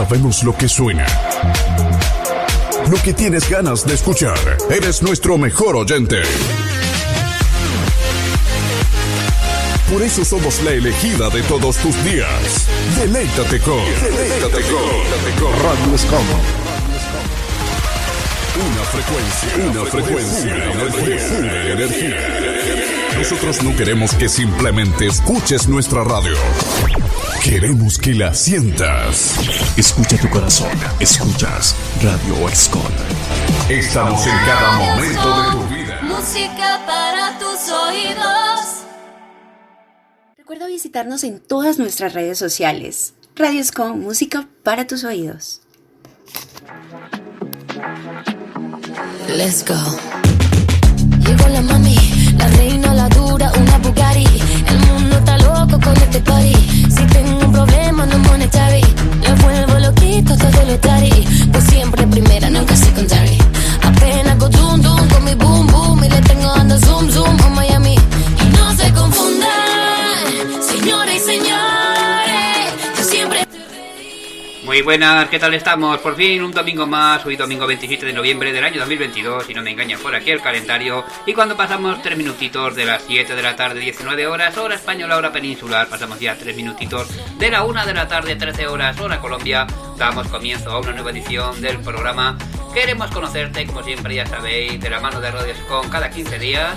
Sabemos lo que suena. Lo que tienes ganas de escuchar. Eres nuestro mejor oyente. Por eso somos la elegida de todos tus días. Deleítate con. Deleítate con. Radio Escom. Una frecuencia. Una frecuencia. Energía. energía. Nosotros no queremos que simplemente escuches nuestra radio. Queremos que la sientas. Escucha tu corazón. Escuchas Radio Excon. Estamos en cada momento de tu vida. Música para tus oídos. Recuerda visitarnos en todas nuestras redes sociales. Radios con música para tus oídos. Let's go. Llegó la mami, la reina, la dura, una Bugatti. Está loco con este party. Si tengo un problema, no monetary. Lo vuelvo loquito, todo lo tari. Pues siempre primera, nunca secondary. Apenas go zoom, zoom con mi boom, boom. Y le tengo dando zoom, zoom a Miami. Muy buenas, ¿qué tal estamos? Por fin un domingo más, hoy domingo 27 de noviembre del año 2022, si no me engaña por aquí el calendario. Y cuando pasamos 3 minutitos de las 7 de la tarde, 19 horas, hora española, hora peninsular, pasamos ya 3 minutitos de la 1 de la tarde, 13 horas, hora Colombia, damos comienzo a una nueva edición del programa. Queremos conocerte, como siempre ya sabéis, de la mano de Radios con cada 15 días.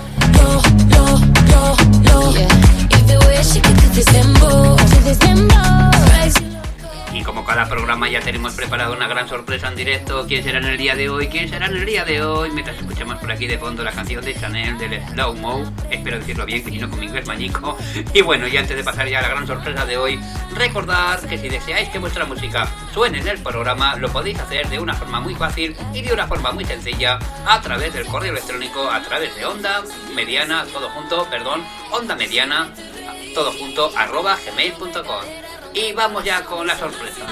Y como cada programa ya tenemos preparado una gran sorpresa en directo. ¿Quién será en el día de hoy? ¿Quién será en el día de hoy? Mientras escuchamos por aquí de fondo la canción de Chanel del Slow Mo. Espero decirlo bien, que si no con mi inglés mañico. Y bueno, y antes de pasar ya a la gran sorpresa de hoy, recordad que si deseáis que vuestra música suene en el programa, lo podéis hacer de una forma muy fácil y de una forma muy sencilla a través del correo electrónico, a través de onda mediana, todo junto, perdón, onda mediana, todo junto, arroba gmail.com. Y vamos ya con la sorpresa.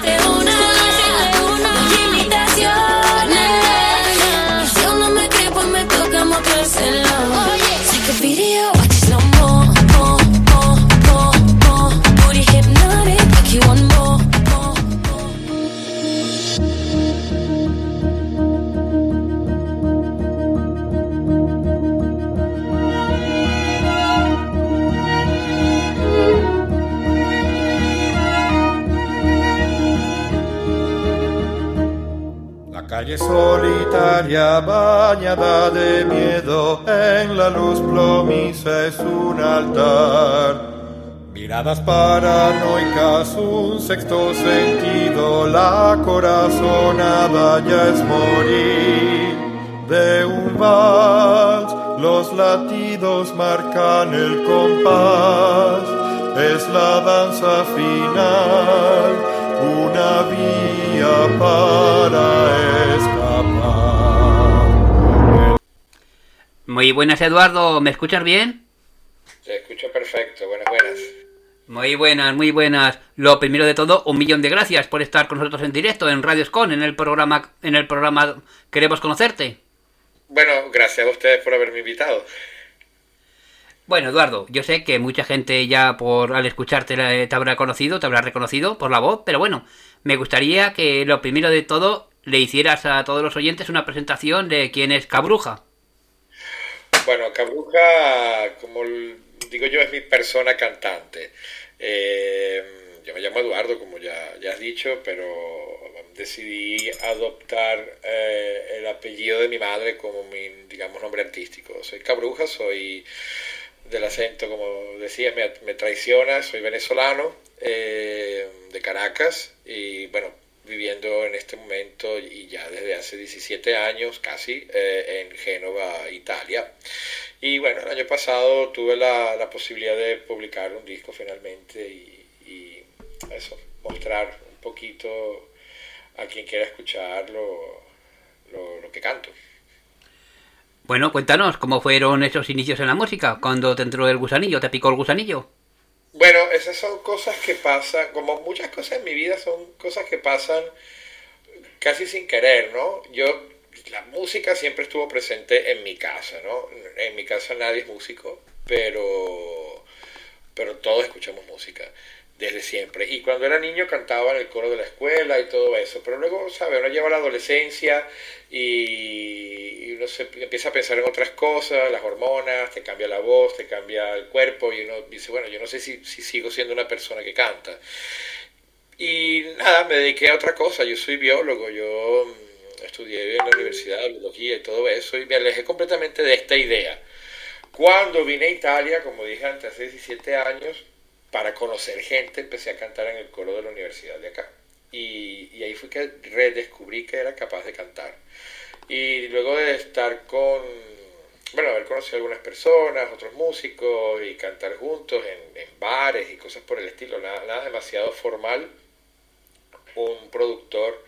Miradas paranoicas, un sexto sentido, la corazonada ya es morir. De un vals, los latidos marcan el compás, es la danza final, una vía para escapar. Muy buenas, Eduardo. ¿Me escuchas bien? Se escucha perfecto, buenas, buenas. Muy buenas, muy buenas. Lo primero de todo, un millón de gracias por estar con nosotros en directo en Radio Scon, en el programa, en el programa Queremos conocerte. Bueno, gracias a ustedes por haberme invitado. Bueno, Eduardo, yo sé que mucha gente ya por al escucharte te habrá conocido, te habrá reconocido por la voz, pero bueno, me gustaría que lo primero de todo le hicieras a todos los oyentes una presentación de quién es Cabruja. Bueno, Cabruja, como digo yo, es mi persona cantante. Eh, yo me llamo Eduardo, como ya, ya has dicho, pero decidí adoptar eh, el apellido de mi madre como mi, digamos, nombre artístico. Soy cabruja, soy del acento, como decía, me, me traiciona, soy venezolano, eh, de Caracas, y bueno, viviendo en este momento y ya desde hace 17 años casi eh, en Génova, Italia. Y bueno, el año pasado tuve la, la posibilidad de publicar un disco finalmente y, y, eso, mostrar un poquito a quien quiera escuchar lo, lo, lo que canto. Bueno, cuéntanos, ¿cómo fueron esos inicios en la música? ¿Cuándo te entró el gusanillo? ¿Te picó el gusanillo? Bueno, esas son cosas que pasan, como muchas cosas en mi vida son cosas que pasan casi sin querer, ¿no? Yo, la música siempre estuvo presente en mi casa, ¿no? En mi casa nadie es músico, pero, pero todos escuchamos música desde siempre. Y cuando era niño cantaba en el coro de la escuela y todo eso, pero luego, ¿sabes? Uno lleva la adolescencia y, uno se empieza a pensar en otras cosas, las hormonas, te cambia la voz, te cambia el cuerpo y uno dice, bueno, yo no sé si, si sigo siendo una persona que canta. Y nada, me dediqué a otra cosa, yo soy biólogo, yo estudié en la universidad de biología y todo eso y me alejé completamente de esta idea. Cuando vine a Italia, como dije antes, hace 17 años, para conocer gente, empecé a cantar en el coro de la universidad de acá. Y, y, ahí fui que redescubrí que era capaz de cantar. Y luego de estar con, bueno, haber conocido algunas personas, otros músicos y cantar juntos en, en bares y cosas por el estilo, nada, nada, demasiado formal, un productor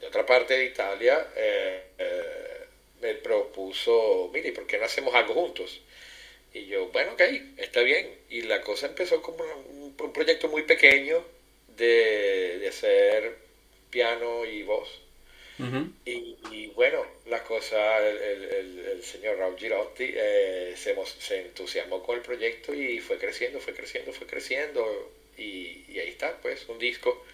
de otra parte de Italia eh, eh, me propuso, mire, ¿por qué no hacemos algo juntos? Y yo, bueno, ok, está bien. Y la cosa empezó como un, un proyecto muy pequeño de, de, hacer piano y voz. Uh -huh. y, y, bueno, la cosa, el, el, el señor Raúl Girotti eh, se, se, entusiasmó con el proyecto y fue creciendo, fue creciendo, fue creciendo. Y, y ahí está, pues, un disco.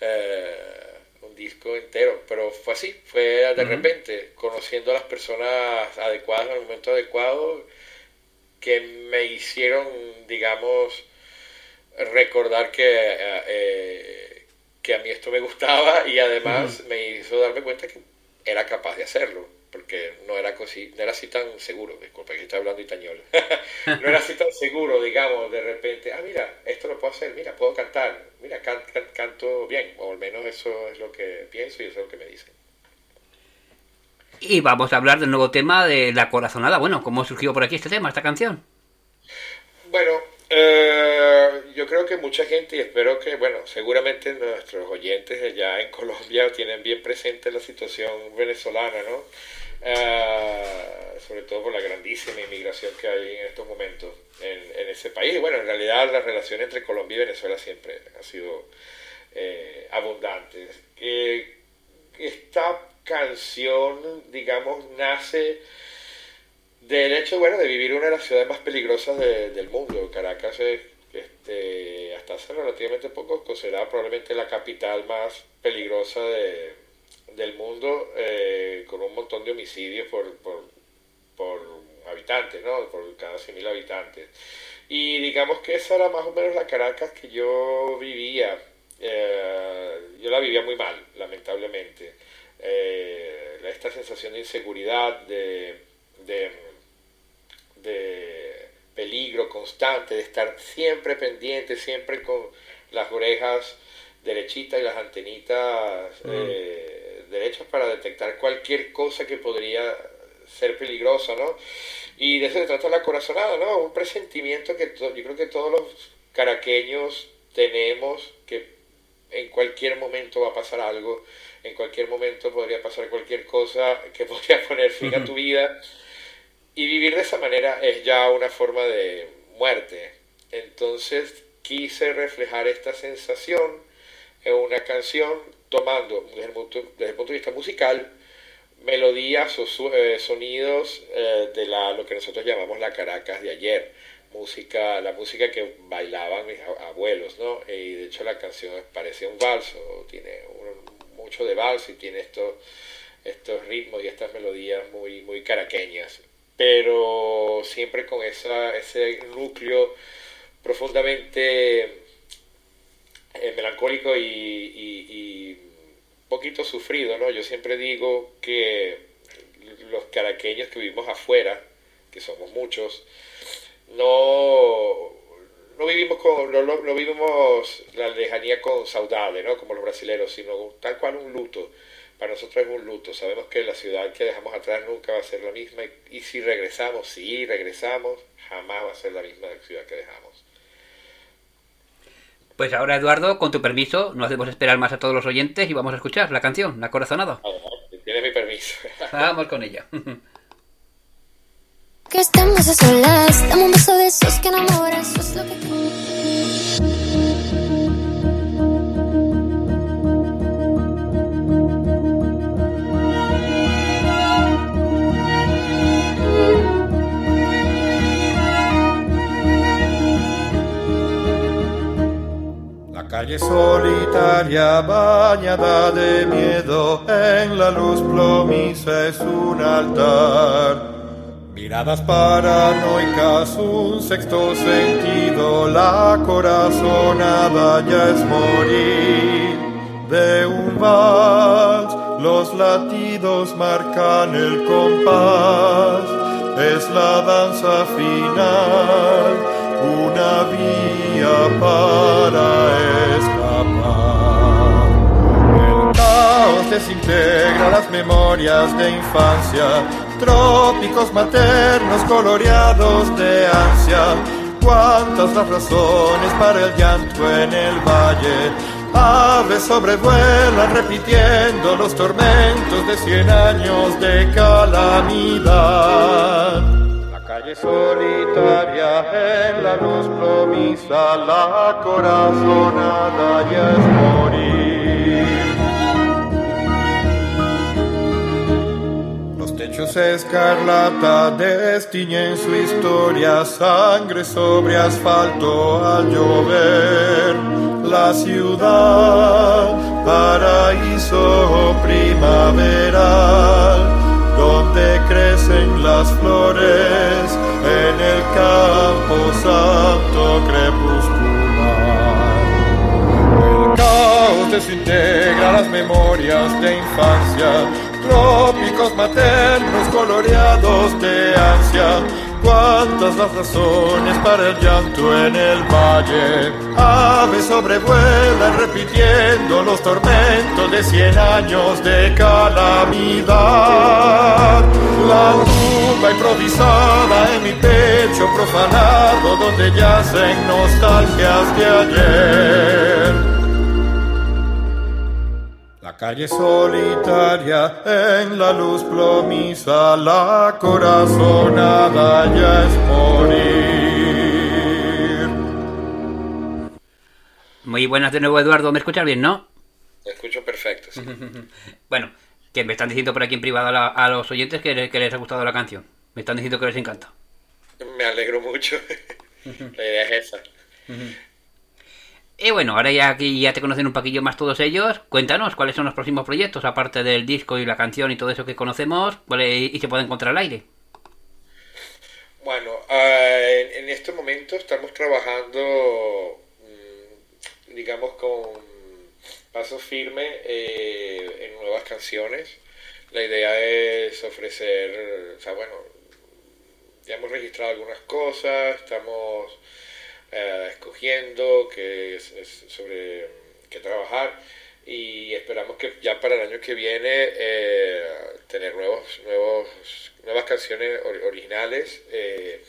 Eh, un disco entero, pero fue así, fue de uh -huh. repente, conociendo a las personas adecuadas en el momento adecuado, que me hicieron, digamos, recordar que, eh, que a mí esto me gustaba y además uh -huh. me hizo darme cuenta que era capaz de hacerlo, porque no era, así, no era así tan seguro, disculpa que estoy hablando itañol, no era así tan seguro, digamos, de repente, ah, mira, esto lo puedo hacer, mira, puedo cantar, mira, can, can, canto bien, o al menos eso es lo que pienso y eso es lo que me dicen. Y vamos a hablar del nuevo tema de La Corazonada. Bueno, ¿cómo surgió por aquí este tema, esta canción? Bueno, eh, yo creo que mucha gente, y espero que, bueno, seguramente nuestros oyentes allá en Colombia tienen bien presente la situación venezolana, ¿no? Eh, sobre todo por la grandísima inmigración que hay en estos momentos en, ese país. Bueno, en realidad la relación entre Colombia y Venezuela siempre ha sido eh, abundante. esta canción, digamos, nace del hecho, bueno, de vivir una de las ciudades más peligrosas de, del mundo. Caracas es, este, hasta hace relativamente poco, considerada probablemente la capital más peligrosa de, del mundo, eh, con un montón de homicidios por, por, por habitantes, ¿no? Por cada 100.000 habitantes. Y digamos que esa era más o menos la Caracas que yo vivía. Eh, yo la vivía muy mal, lamentablemente eh, esta sensación de inseguridad, de, de, de, peligro constante, de estar siempre pendiente, siempre con las orejas derechitas y las antenitas eh, derechas para detectar cualquier cosa que podría ser peligrosa, ¿no? Y de eso se trata la corazonada, ¿no? Un presentimiento que yo creo que todos los caraqueños tenemos, que en cualquier momento va a pasar algo en cualquier momento podría pasar cualquier cosa que podría poner fin a tu vida. Y vivir de esa manera es ya una forma de muerte. Entonces quise reflejar esta sensación en una canción tomando desde el punto, desde el punto de vista musical melodías o eh, sonidos eh, de la, lo que nosotros llamamos la Caracas de ayer música, la música que bailaban mis abuelos, ¿no? Y de hecho la canción parece un valso, tiene un, mucho de vals y tiene estos, estos ritmos y estas melodías muy, muy caraqueñas. pero siempre con esa, ese núcleo profundamente eh, melancólico y, y, poquito sufrido, ¿no? Yo siempre digo que los caraqueños que vivimos afuera, que somos muchos, no, no vivimos con, no, vivimos la lejanía con saudade, ¿no? Como los brasileños, sino tal cual un luto. Para nosotros es un luto. Sabemos que la ciudad que dejamos atrás nunca va a ser la misma y, si regresamos, si regresamos, jamás va a ser la misma ciudad que dejamos. Pues ahora, Eduardo, con tu permiso, no hacemos esperar más a todos los oyentes y vamos a escuchar la canción, La Corazonada. Tienes mi permiso. Vamos con ella. que estemos a solas, dame un beso de esos que enamoran, eso es lo que solitaria bañada de miedo. En la luz plomiza es un altar. Miradas paranoicas, un sexto sentido, la corazonada ya es morir. De un vals, los latidos marcan el compás, es la danza final, una para escapar. El caos desintegra las memorias de infancia trópicos maternos coloreados de ansia. Cuántas las razones para el llanto en el valle. Aves sobrevuelan repitiendo los tormentos de cien años de calamidad. Solitaria en la luz promisa, la corazonada ya es morir. Hechos escarlata destiñen su historia, sangre sobre asfalto al llover. La ciudad, paraíso primaveral, donde crecen las flores en el campo santo crepuscular. El caos desintegra las memorias de infancia trópicos maternos coloreados de ansia. Cuántas las razones para el llanto en el valle. Aves sobrevuelan repitiendo los tormentos de cien años de calamidad. La tumba improvisada en mi pecho profanado donde yacen nostalgias de ayer calle solitaria en la luz plomiza, la corazonada ya es morir. Muy buenas de nuevo, Eduardo. ¿Me escuchas bien, no? Me escucho perfecto. Sí. bueno, que me están diciendo por aquí en privado a, los oyentes que, les ha gustado la canción. Me están diciendo que les encanta. Me alegro mucho. la idea es esa. Y bueno, ahora ya que ya te conocen un poquillo más todos ellos, cuéntanos cuáles son los próximos proyectos, aparte del disco y la canción y todo eso que conocemos, y se puede encontrar al aire. Bueno, uh, en, este momento estamos trabajando, mm, digamos, con paso firme eh, en nuevas canciones. La idea es ofrecer, o sea, bueno, ya hemos registrado algunas cosas, estamos eh, escogiendo, que es, sobre qué trabajar y esperamos que ya para el año que viene eh, tener nuevos, nuevos, nuevas canciones originales eh,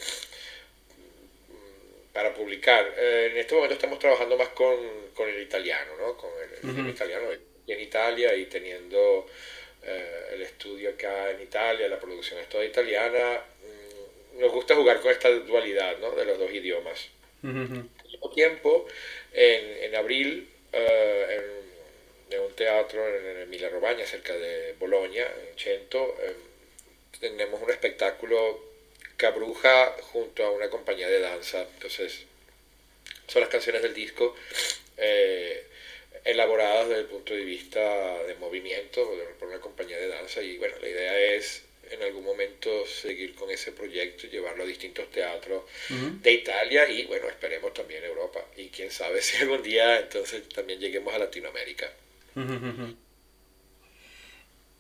para publicar. en este momento estamos trabajando más con, con el italiano, ¿no? con el, italiano en Italia y teniendo el estudio acá en Italia, la producción es toda italiana. Mm, nos gusta jugar con esta dualidad ¿no? de los dos idiomas. Al mismo tiempo, en, en abril, eh, en, un teatro en, Emilia Romagna, cerca de Bolonia, en Cento, eh, tenemos un espectáculo Cabruja junto a una compañía de danza. Entonces, son las canciones del disco eh, elaboradas desde el punto de vista de movimiento por una compañía de danza. Y bueno, la idea es en algún momento seguir con ese proyecto llevarlo a distintos teatros de Italia y bueno, esperemos también Europa. Y quién sabe si algún día entonces también lleguemos a Latinoamérica.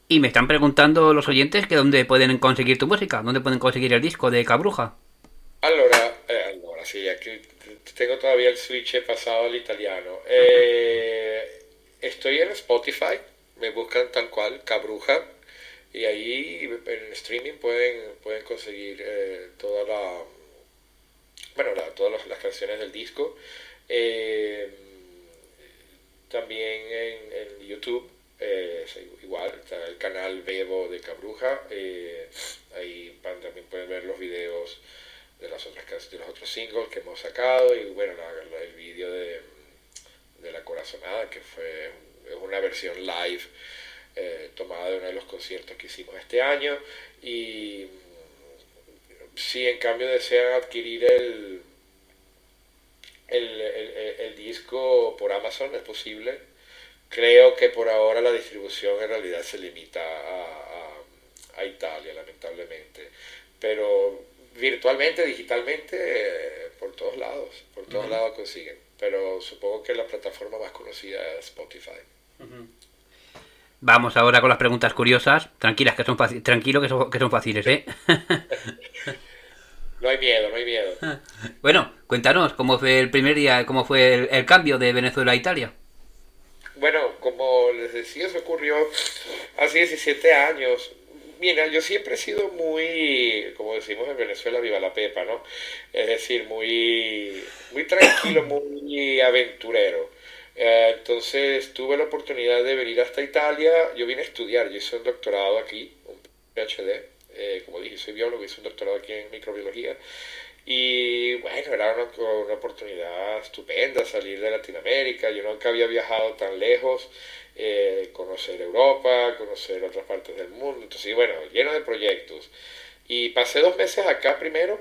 Y me están preguntando los oyentes que dónde pueden conseguir tu música, dónde pueden conseguir el disco de Cabruja. Allora, eh, allora sí, aquí tengo todavía el switch pasado al italiano. Eh, estoy en Spotify, me buscan tal cual, Cabruja, y ahí en streaming pueden, pueden conseguir eh, toda la, bueno, todas las, canciones del disco. también en YouTube eh, igual, está el canal Bebo de Cabruja, eh, ahí también pueden ver los videos de las otras de los otros singles que hemos sacado y bueno, el vídeo de, de, La Corazonada que fue es una versión live eh, tomada de uno de los conciertos que hicimos este año y si en cambio desean adquirir el, el, el disco por Amazon es posible Creo que por ahora la distribución en realidad se limita a, Italia, lamentablemente. Pero virtualmente, digitalmente, eh, por todos lados, por todos lados consiguen. Pero supongo que la plataforma más conocida es Spotify. Vamos ahora con las preguntas curiosas. Tranquilas, que son tranquilo que son, que son fáciles, ¿eh? no hay miedo, no hay miedo. Bueno, cuéntanos cómo fue el primer día, cómo fue el cambio de Venezuela a Italia. Bueno, como les decía, se ocurrió hace 17 años. Mira, yo siempre he sido muy, como decimos en Venezuela, viva la pepa, ¿no? Es decir, muy, muy tranquilo, muy aventurero. Eh, entonces tuve la oportunidad de venir hasta Italia. Yo vine a estudiar, yo hice un doctorado aquí, un PhD. Eh, como dije, soy biólogo, hice un doctorado aquí en microbiología. Y bueno, era una, oportunidad estupenda salir de Latinoamérica. Yo nunca había viajado tan lejos, eh, conocer Europa, conocer otras partes del mundo. Entonces, bueno, lleno de proyectos. Y pasé dos meses acá primero,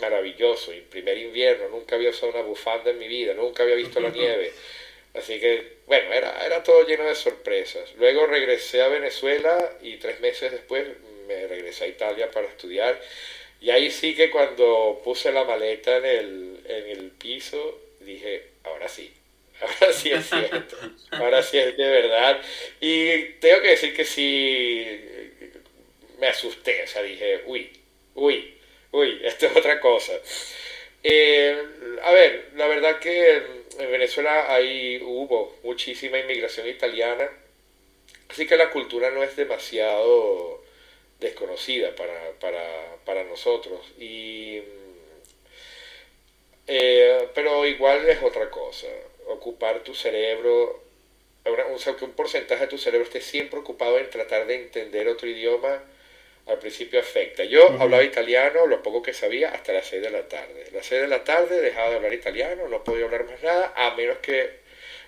maravilloso, primer invierno, nunca había usado una bufanda en mi vida, nunca había visto la nieve. Así que, bueno, era, era todo lleno de sorpresas. Luego regresé a Venezuela y tres meses después me regresé a Italia para estudiar y ahí sí que cuando puse la maleta en el, en el piso, dije, ahora sí, ahora sí es cierto, ahora sí es de verdad. Y tengo que decir que sí, me asusté, o sea, dije, uy, uy, uy, esto es otra cosa. Eh, a ver, la verdad que en Venezuela ahí hubo muchísima inmigración italiana, así que la cultura no es demasiado desconocida para, para, para nosotros. Y, eh, pero igual es otra cosa, ocupar tu cerebro, que un porcentaje de tu cerebro esté siempre ocupado en tratar de entender otro idioma, al principio afecta. Yo hablaba italiano, lo poco que sabía, hasta las 6 de la tarde. A las 6 de la tarde dejaba de hablar italiano, no podía hablar más nada, a menos que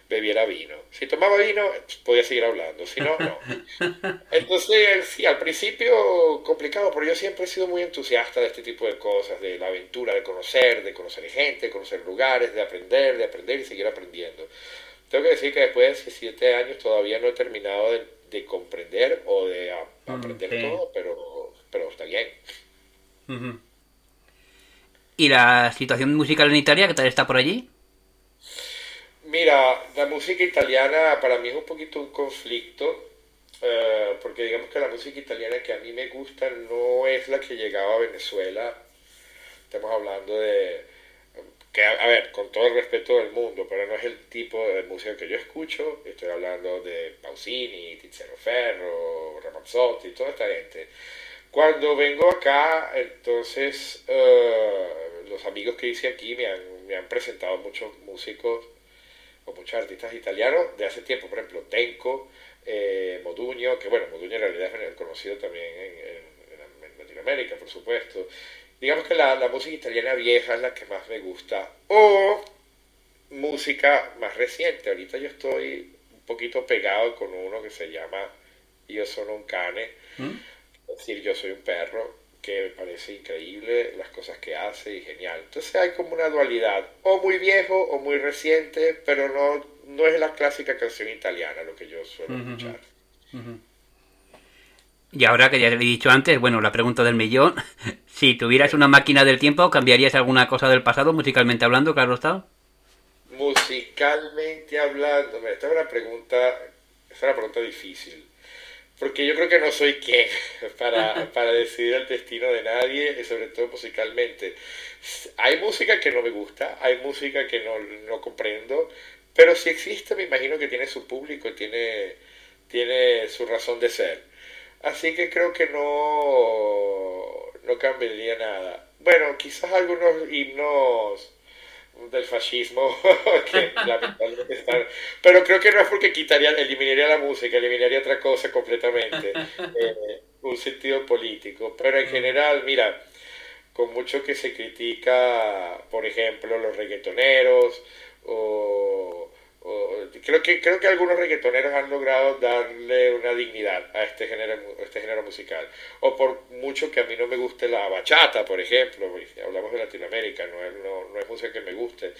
bebiera vino. Si tomaba vino, podía seguir hablando, si no, no. Entonces, sí, al principio complicado, pero yo siempre he sido muy entusiasta de este tipo de cosas, de la aventura, de conocer, de conocer gente, de conocer lugares, de aprender, de aprender y seguir aprendiendo. Tengo que decir que después de 17 años todavía no he terminado de, comprender o de mm, aprender todo, pero, pero está bien. ¿Y la situación musical en Italia, qué tal está por allí? Mira, la música italiana para mí es un poquito un conflicto, eh, porque digamos que la música italiana que a mí me gusta no es la que llegaba a Venezuela. Estamos hablando de, que a, ver, con todo el respeto del mundo, pero no es el tipo de música que yo escucho. Estoy hablando de Pausini, Tiziano Ferro, Ramazzotti, toda esta gente. Cuando vengo acá, entonces eh, los amigos que hice aquí me han, me han presentado muchos músicos muchos artistas italianos de hace tiempo, por ejemplo, Tenco, eh, Moduño, que bueno, Moduño en realidad es conocido también en, Latinoamérica, por supuesto. Digamos que la, la, música italiana vieja es la que más me gusta, o música más reciente. Ahorita yo estoy un poquito pegado con uno que se llama Yo sono un cane, ¿Mm? es decir, yo soy un perro, que me parece increíble las cosas que hace y genial. Entonces hay como una dualidad, o muy viejo o muy reciente, pero no, no es la clásica canción italiana lo que yo suelo escuchar. Y ahora que ya le he dicho antes, bueno, la pregunta del millón, si tuvieras una máquina del tiempo, ¿cambiarías alguna cosa del pasado musicalmente hablando, claro está? Musicalmente hablando, esta es una pregunta, es una pregunta difícil. Porque yo creo que no soy quien para, para decidir el destino de nadie, y sobre todo musicalmente. Hay música que no me gusta, hay música que no, no comprendo, pero si existe, me imagino que tiene su público, tiene, tiene su razón de ser. Así que creo que no, no cambiaría nada. Bueno, quizás algunos himnos del fascismo que lamentablemente están... Pero creo que no es porque quitaría, eliminaría la música, eliminaría otra cosa completamente, eh, un sentido político. Pero en mm. general, mira, con mucho que se critica, por ejemplo, los reggaetoneros o creo que creo que algunos reggaetoneros han logrado darle una dignidad a este género este género musical. O por mucho que a mí no me guste la bachata por ejemplo hablamos de Latinoamérica no es, no, es música que me guste.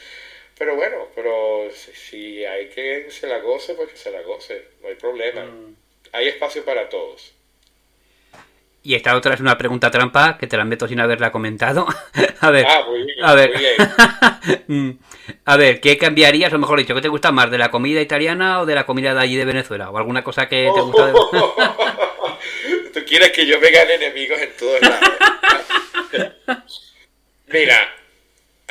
Pero bueno pero si, hay que se la goce pues que se la goce no hay problema. Mm. hay espacio para todos y esta otra es una pregunta trampa que te la meto sin haberla comentado. a ver. Ah, muy bien, a ver. Mm. a ver, ¿qué cambiarías, o mejor dicho, qué te gusta más, de la comida italiana o de la comida de allí de Venezuela? ¿O alguna cosa que te gusta de... Tú quieres que yo me gane enemigos en todos lados. Mira,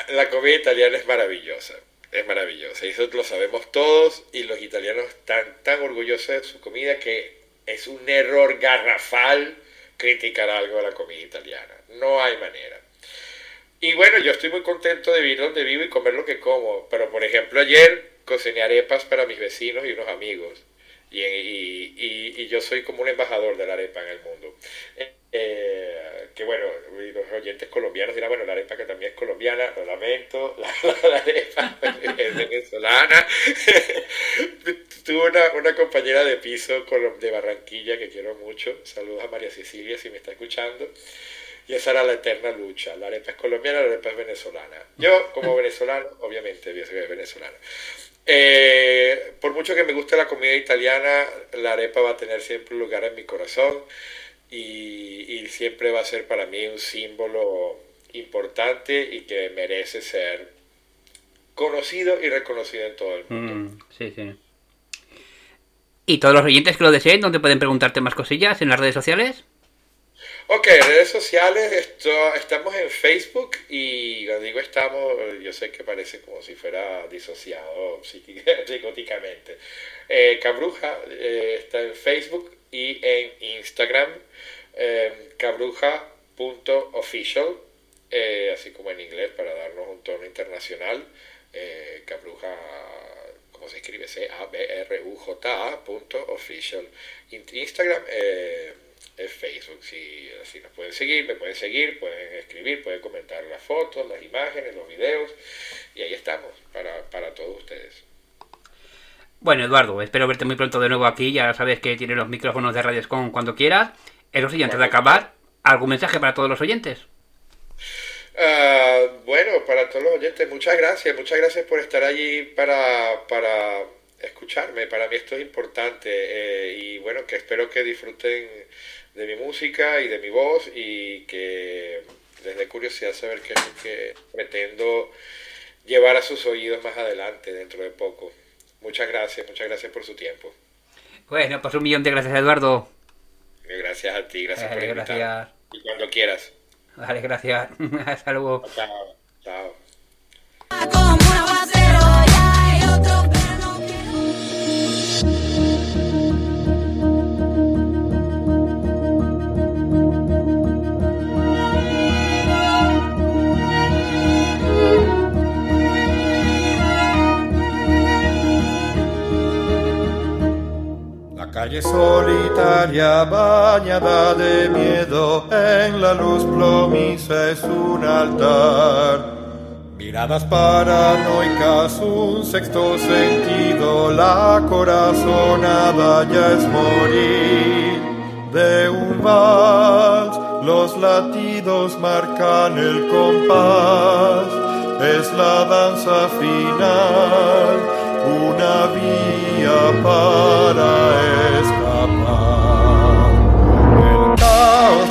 la comida italiana es maravillosa. Es maravillosa. Y eso lo sabemos todos. Y los italianos están tan orgullosos de su comida que es un error garrafal criticar algo de la comida italiana. No hay manera. Y bueno, yo estoy muy contento de vivir donde vivo y comer lo que como. Pero por ejemplo, ayer cociné arepas para mis vecinos y unos amigos. Y, y, y, yo soy como un embajador de la arepa en el mundo. Eh, que bueno, los oyentes colombianos dirán, bueno, la arepa que también es colombiana, lo lamento, la, arepa es venezolana. Una, una, compañera de piso de Barranquilla que quiero mucho, saludos a María Cecilia si me está escuchando, y esa era la eterna lucha, la arepa es colombiana, la arepa es venezolana. Yo como venezolano, obviamente, voy a ser venezolana. Eh, por mucho que me guste la comida italiana, la arepa va a tener siempre un lugar en mi corazón y, siempre va a ser para mí un símbolo importante y que merece ser conocido y reconocido en todo el mundo. Mm, sí, sí. ¿Y todos los oyentes que lo deseen, dónde pueden preguntarte más cosillas? ¿En las redes sociales? Ok, redes sociales, estamos en Facebook y cuando digo estamos, yo sé que parece como si fuera disociado psicóticamente. Eh, Cabruja eh, está en Facebook y en Instagram, eh, cabruja.official, eh, así como en inglés para darnos un tono internacional. Eh, cabruja ¿cómo se escribe? C-A-B-R-U-J-A punto official. Instagram, eh, es Facebook. Si, si nos pueden seguir, me pueden seguir, pueden escribir, pueden comentar las fotos, las imágenes, los videos. Y ahí estamos para, para todos ustedes. Bueno, Eduardo, espero verte muy pronto de nuevo aquí. Ya sabes que tienes los micrófonos de Radioscom cuando quieras. Eso sí, antes de acabar, ¿algún mensaje para todos los oyentes? Ah, bueno, para todos los oyentes, muchas gracias. Muchas gracias por estar allí para, para escucharme. Para mí esto es importante. Eh, y bueno, que espero que disfruten de mi música y de mi voz y que les dé curiosidad saber qué es lo que pretendo llevar a sus oídos más adelante, dentro de poco. Muchas gracias, muchas gracias por su tiempo. Bueno, pues un millón de gracias, Eduardo. Gracias a ti, gracias por invitarme. Y cuando quieras. Vale, gracias. Hasta luego. Chao. Chao. Calle solitaria bañada de miedo, en la luz plomiza es un altar. Miradas paranoicas, un sexto sentido, la corazonada ya es morir. De un vals, los latidos marcan el compás, es la danza final una para escapar.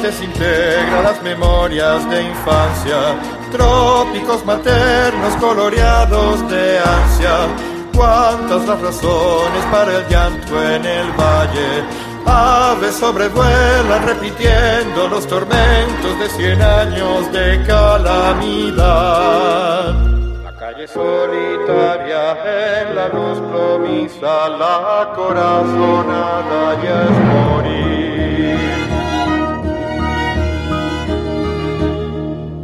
desintegra las memorias de infancia, trópicos maternos coloreados de ansia. Cuántas las razones para el llanto en el valle. Aves sobrevuelan repitiendo los tormentos de cien años de calamidad solitaria en la luz promisa, la corazonada ya es morir.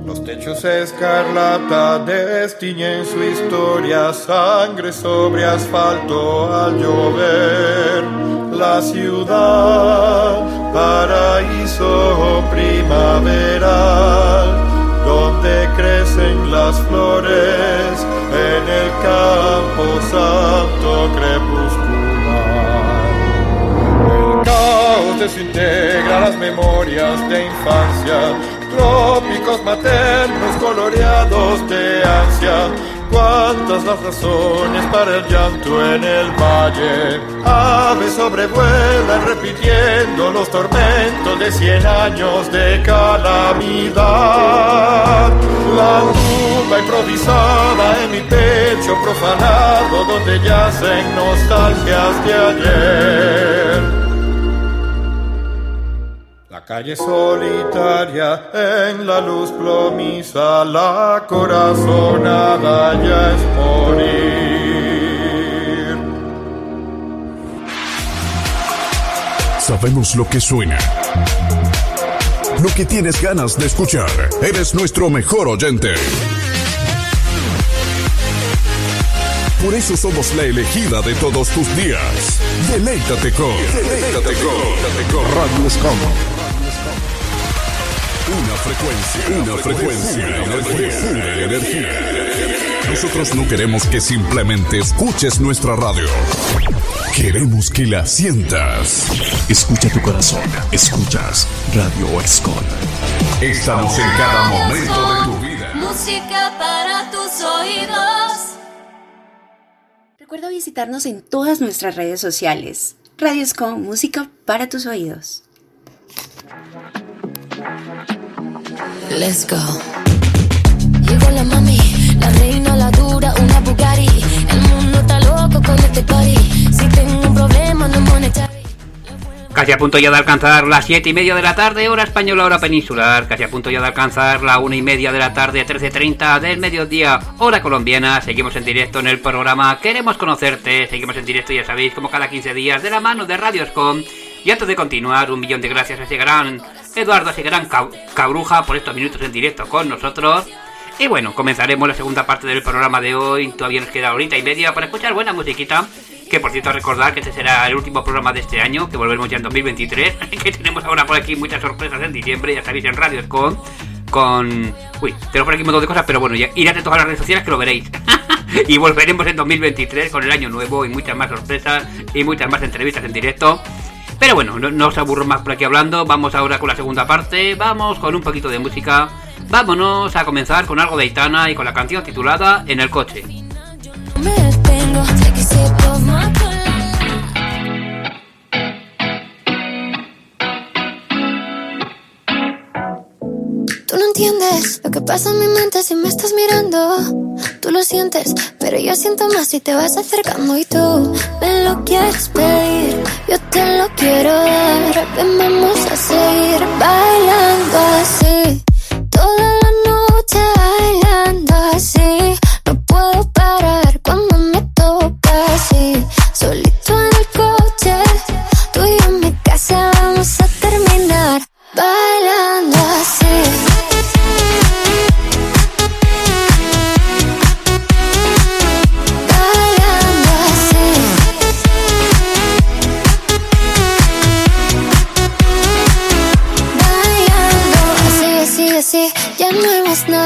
Los techos escarlata destiñen su historia, sangre sobre asfalto al llover. La ciudad, paraíso primaveral donde crecen las maternos coloreados de ansia cuántas las razones para el llanto en el valle. Aves sobrevuelan repitiendo los tormentos de cien años de calamidad. La tumba improvisada en mi pecho profanado donde yacen nostalgias de ayer calle solitaria en la luz plomisa, la corazonada ya es morir. Sabemos lo que suena. Lo que tienes ganas de escuchar. Eres nuestro mejor oyente. Por eso somos la elegida de todos tus días. Deleítate con. Deleítate con. Radio una frecuencia, una frecuencia de energía. Nosotros no queremos que simplemente escuches nuestra radio. Queremos que la sientas. Escucha tu corazón. Escuchas Radio Excon. Estamos en cada momento de tu vida. Música para tus oídos. Recuerda visitarnos en todas nuestras redes sociales. Radio Escon, música para tus oídos. Let's go. Casi a punto ya de alcanzar las 7 y media de la tarde, hora española, hora peninsular. Casi a punto ya de alcanzar la 1 y media de la tarde, 13.30 del mediodía, hora colombiana. Seguimos en directo en el programa Queremos Conocerte. Seguimos en directo, ya sabéis, como cada 15 días, de la mano de Radioscom. Y antes de continuar, un millón de gracias a ese gran Eduardo, ese gran cabruja, por estos minutos en directo con nosotros. Y bueno, comenzaremos la segunda parte del programa de hoy. Todavía nos queda horita y media para escuchar buena musiquita. Que por cierto, recordar que este será el último programa de este año, que volvemos ya en 2023. Que tenemos ahora por aquí muchas sorpresas en diciembre, ya sabéis, en Radio con. Con. Uy, tenemos por aquí un montón de cosas, pero bueno, ya iré a todas las redes sociales que lo veréis. y volveremos en 2023 con el año nuevo y muchas más sorpresas y muchas más entrevistas en directo. Pero bueno, no, os aburro más por aquí hablando. Vamos ahora con la segunda parte. Vamos con un poquito de música. Vámonos a comenzar con algo de Itana y con la canción titulada En el coche. Entiendes lo que pasa en mi mente si me estás mirando. Tú lo sientes, pero yo siento más si te vas acercando y tú me lo quieres pedir. Yo te lo quiero dar. Ven, vamos a seguir bailando así. Toda la noche bailando así. No puedo parar cuando me toca así. Solito en el coche, tú y yo en mi casa vamos a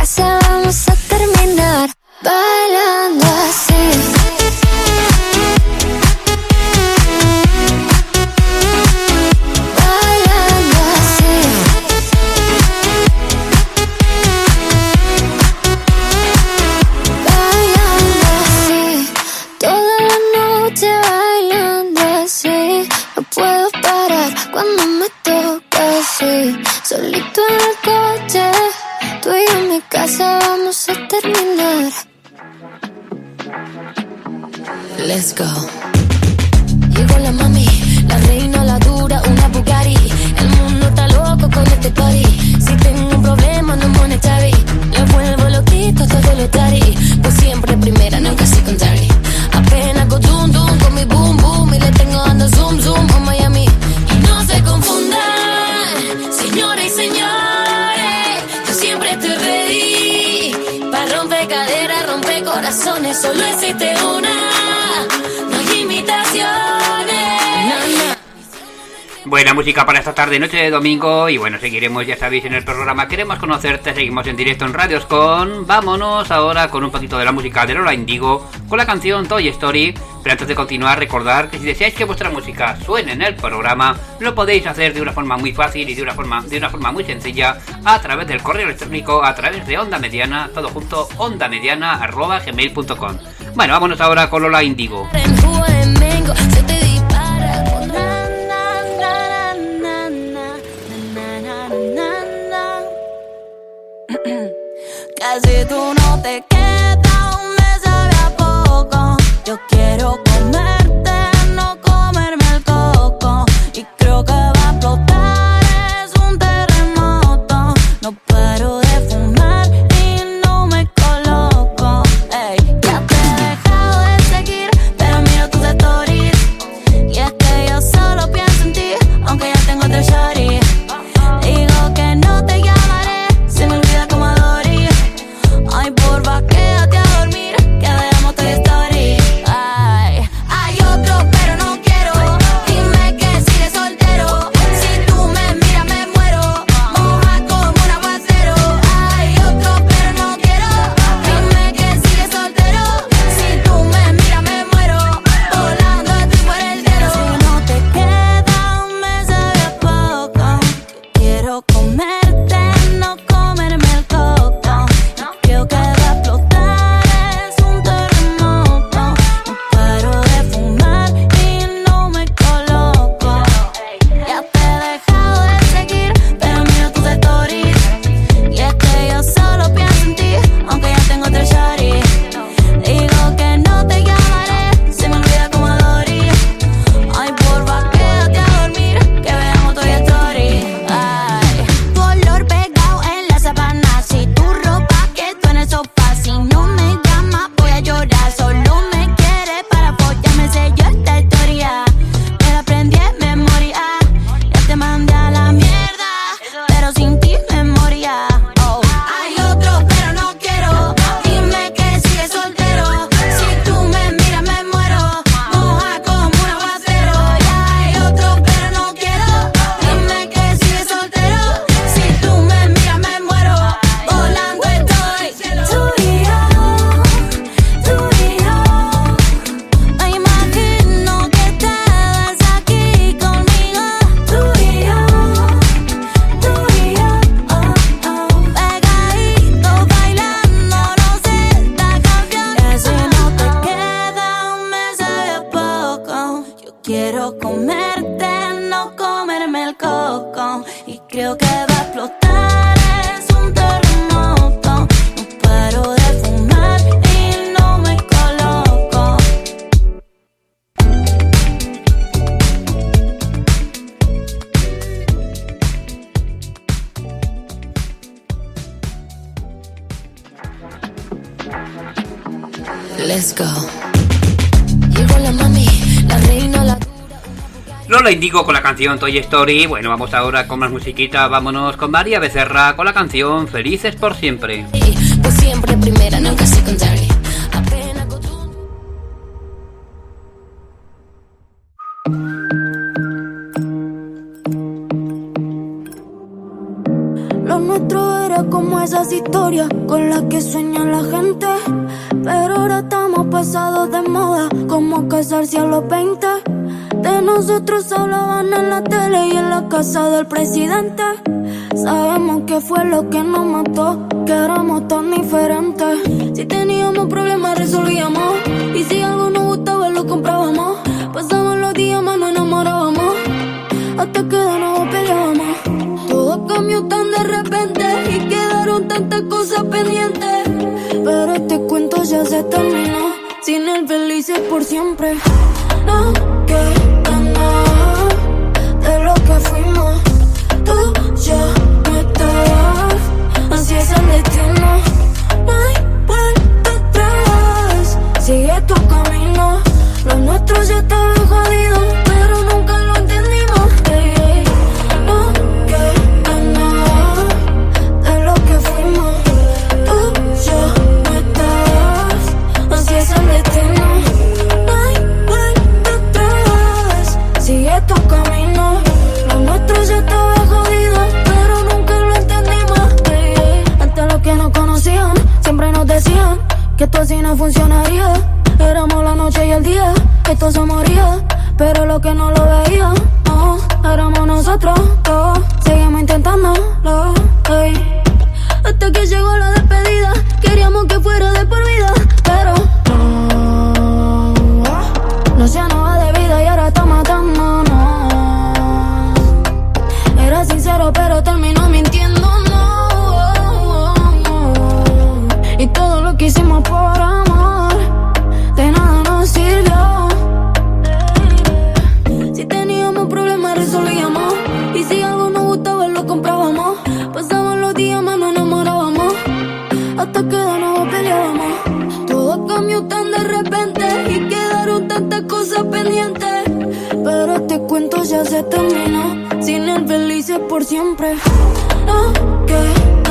casa vamos a terminar bailando así. Let's go. Llegó la mami, la reina, la dura, una Bugatti. El mundo está loco con este party. Si tengo un problema, no monetary. Le vuelvo loquito todo lo tari. Corazones. Solo existe una. Buena música para esta tarde, noche de domingo. Y bueno, seguiremos, ya sabéis, en el programa Queremos Conocerte. Seguimos en directo en Radios con. Vámonos ahora con un poquito de la música de Lola Indigo, con la canción Toy Story. Pero antes de continuar, recordar que si deseáis que vuestra música suene en el programa, lo podéis hacer de una forma muy fácil y de una forma, de una forma muy sencilla a través del correo electrónico, a través de Onda Mediana, todo junto, ondamediana arroba gmail.com. Bueno, vámonos ahora con Lola Indigo. Casi tú no te quedas, me sabe a poco. Yo quiero comerte, canción Toy Story. Bueno, vamos ahora con más musiquita. Vámonos con María Becerra con la canción Felices por siempre. Primera, nunca Lo nuestro era como esas historias con las que sueña la gente. Pero ahora estamos pasados de moda, como casarse a los 20. De nosotros hablaban en la tele y en la casa del presidente. Sabemos que fue lo que nos mató, que éramos tan diferentes. Si teníamos problemas resolvíamos y si algo nos gustaba lo comprábamos. Pasamos los días más nos enamorábamos hasta que de nuevo peleábamos. Todo cambió tan de repente y quedaron tantas cosas pendientes. Pero este cuento ya se terminó sin él felices por siempre. No queda nada de lo que fuimos. Tú, yo, no estás, así es el destino. todo su amorío, pero lo que no lo veía, no, éramos nosotros. que terminó sin el felices por siempre. No, que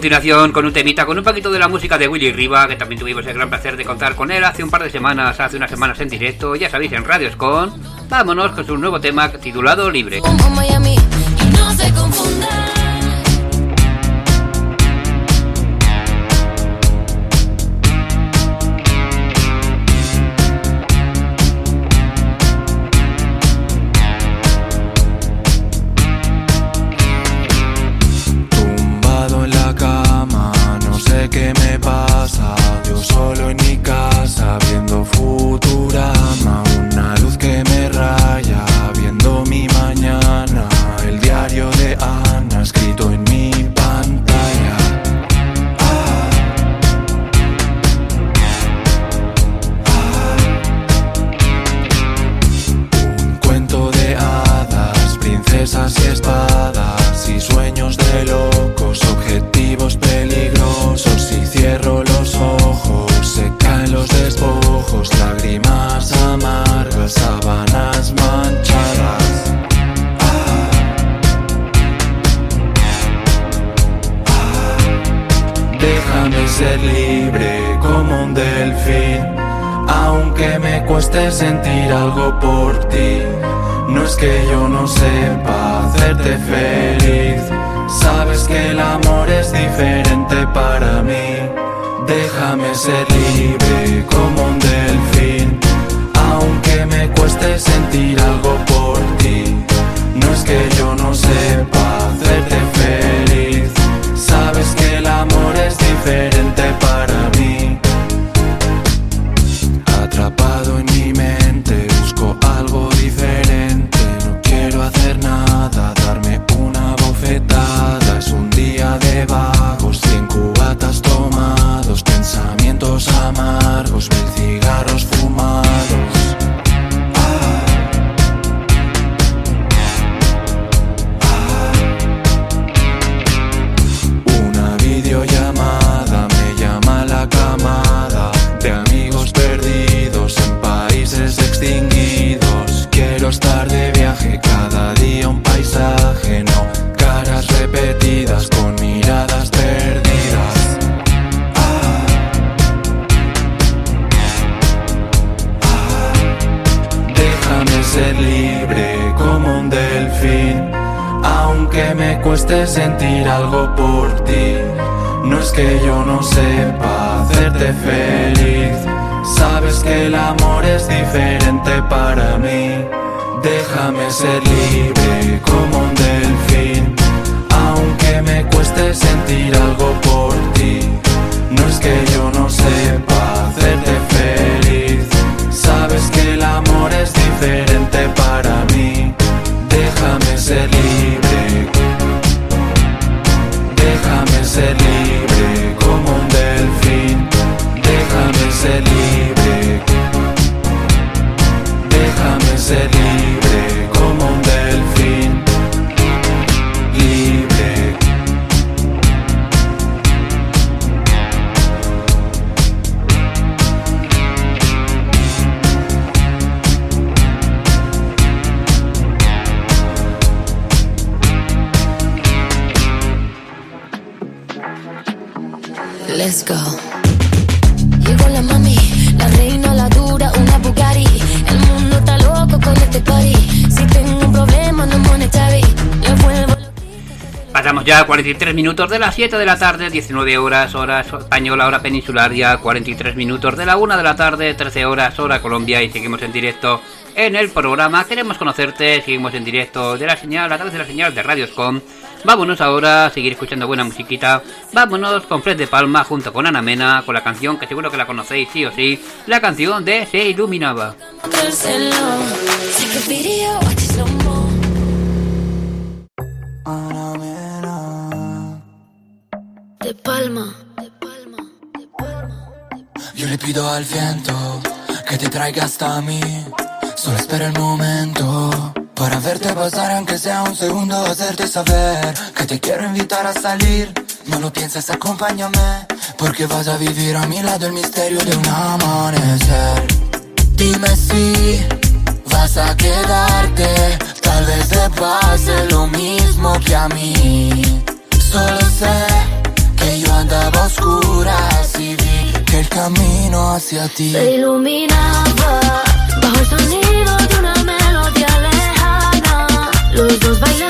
continuación con un temita, con un poquito de la música de Willy Riva, que también tuvimos el gran placer de contar con él hace un par de semanas, hace unas semanas en directo, ya sabéis, en Radios Con. Vámonos con su nuevo tema titulado Libre. everything ser minutos de las 7 de la tarde, 19 horas, hora española, hora peninsular, ya 43 minutos de la 1 de la tarde, 13 horas, hora Colombia y seguimos en directo en el programa. Queremos conocerte, seguimos en directo de la señal, a través de la señal de Radioscom. Vámonos ahora a seguir escuchando buena musiquita. Vámonos con Fred de Palma junto con Ana Mena, con la canción que seguro que la conocéis sí o sí, la canción de Se Iluminaba. Hacérselo. Take a video, watch it slow mo. De palma. Yo le pido al viento que te traiga hasta mí. Solo espera el momento para verte pasar, aunque sea un segundo, hacerte saber que te quiero invitar a salir. No lo pienses, acompáñame, porque vas a vivir a mi lado el misterio de un amanecer. Dime si vas a quedarte, tal vez te pase lo mismo que a mí. Solo sé que yo andaba a oscuras y vi que el camino hacia ti Se iluminaba bajo el sonido de una melodía lejana. Los dos bailamos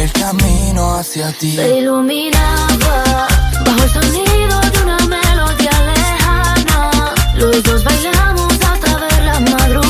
que el camino hacia ti Se iluminaba bajo el sonido de una melodía lejana. Los dos bailamos hasta ver la madrugada.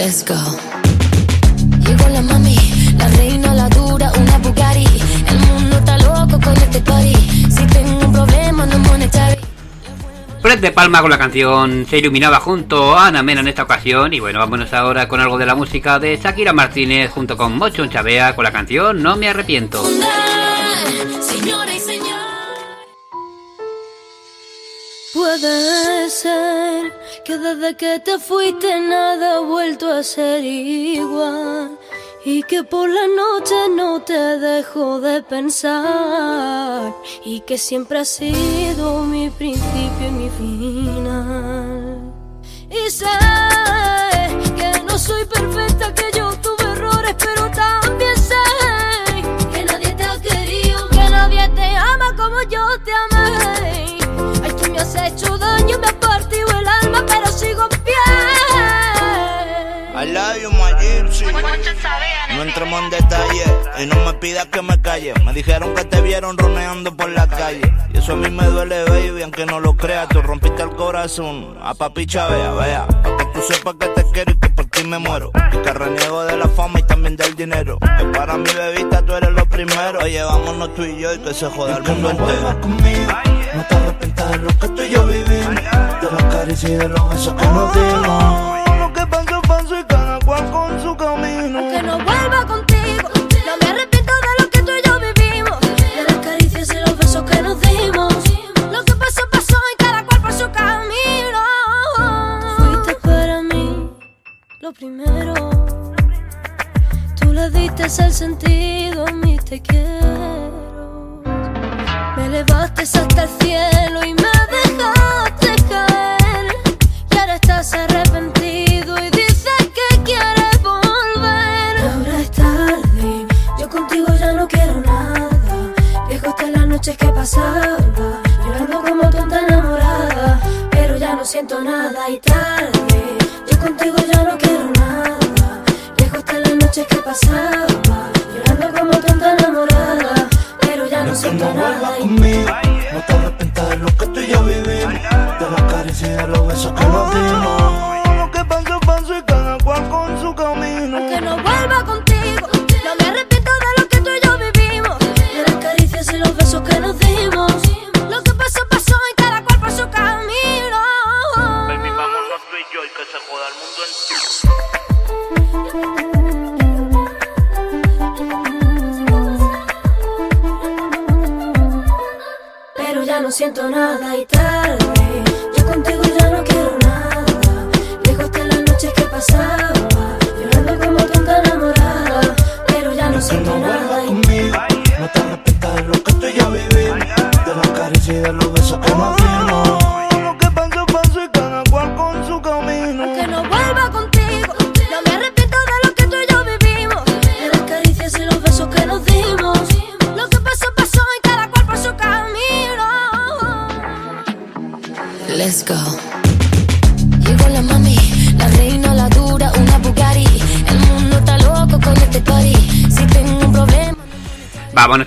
Let's go. Llegó la mami, la reina, la dura, una Bugatti. El mundo está loco con este party. Si tengo un problema no monetary. Fred de Palma con la canción Se iluminaba junto a Ana Mena en esta ocasión. Y bueno, vámonos ahora con algo de la música de Shakira Martínez junto con Mocho Chavea con la canción No me arrepiento. Señora y señor. Puede ser que desde que te fuiste nada ha vuelto a ser igual. Y que por la noche no te dejo de pensar. Y que siempre ha sido mi principio y mi final. Y sé que no soy perfecta, que yo tuve errores, pero también sé que nadie te ha querido, que nadie te ama como yo te amé. Ay, tú me has hecho daño, me has partido I love you, my gypsy. No entremos en detalle y no me pidas que me calle. Me dijeron que te vieron roneando por la calle. Y eso a mí me duele, baby, aunque no lo creas. Tú rompiste el corazón a papi Chavea, vea. Pa' que tú sepas que te quiero y que por ti me muero. Y que reniego de la fama y también del dinero. Que para mi bebita tú eres lo primero. Oye, vámonos tú y yo y que se joda el mundo entero. conmigo. No te arrepientas de lo que tú y yo vivimos. De las caricias y de los besos que nos dimos. Y cada cual con su camino. Que no vuelva contigo. No me arrepiento de lo que tú y yo vivimos. De las caricias y los besos que nos dimos. Lo que pasó, pasó y cada cual por su camino. Fuiste para mí lo primero. Tú le diste el sentido a mi te quiero. Me elevaste hasta el cielo y me dejaste caer. Y ahora estás arrepentido noches que pasaba, llorando como tonta enamorada. Pero ya no siento nada y tarde, yo contigo ya no quiero nada. Viejo hasta las noches que pasaba, llorando como tonta enamorada. Pero ya no siento nada y conmigo. No te arrepientas de lo que tú y yo vivimos. De las caricias y de los besos que nos dimos. Lo que pasó, pasó y cada cual con su camino. que no vuelva contigo.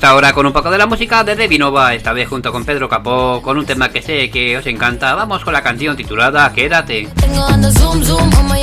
Ahora con un poco de la música de Debbie Nova, esta vez junto con Pedro Capó, con un tema que sé que os encanta. Vamos con la canción titulada Quédate. Miami.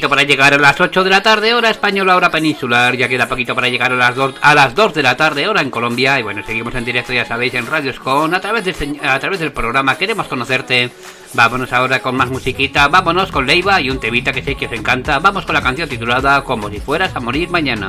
Para llegar a las 8 de la tarde, hora española, hora peninsular. Ya queda poquito para llegar a las 2, a las 2 de la tarde, hora en Colombia. Y bueno, seguimos en directo, ya sabéis, en Radios Con, a través, de, este- a través del programa Queremos Conocerte. Vámonos ahora con más musiquita, vámonos con Leiva y un tevita que sé que os encanta. Vamos con la canción titulada Como si fueras a morir mañana.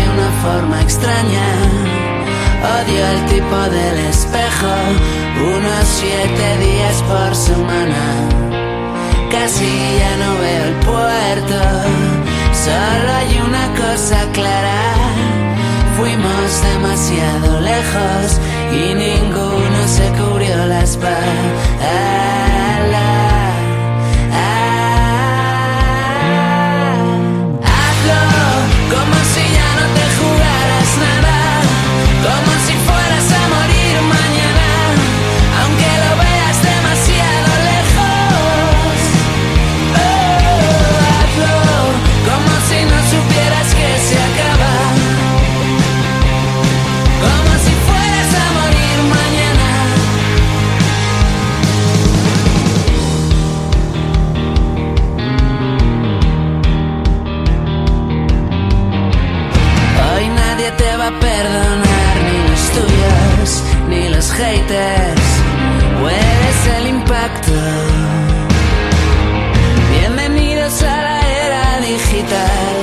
forma extraña. Odio el tipo del espejo. Unos siete días por semana. Casi ya no veo el puerto. Solo hay una cosa clara. Fuimos demasiado lejos y ninguno se cubrió la espalda. Perdonar, ni los tuyos, ni los haters. Puedes el impacto. Bienvenidos a la era digital.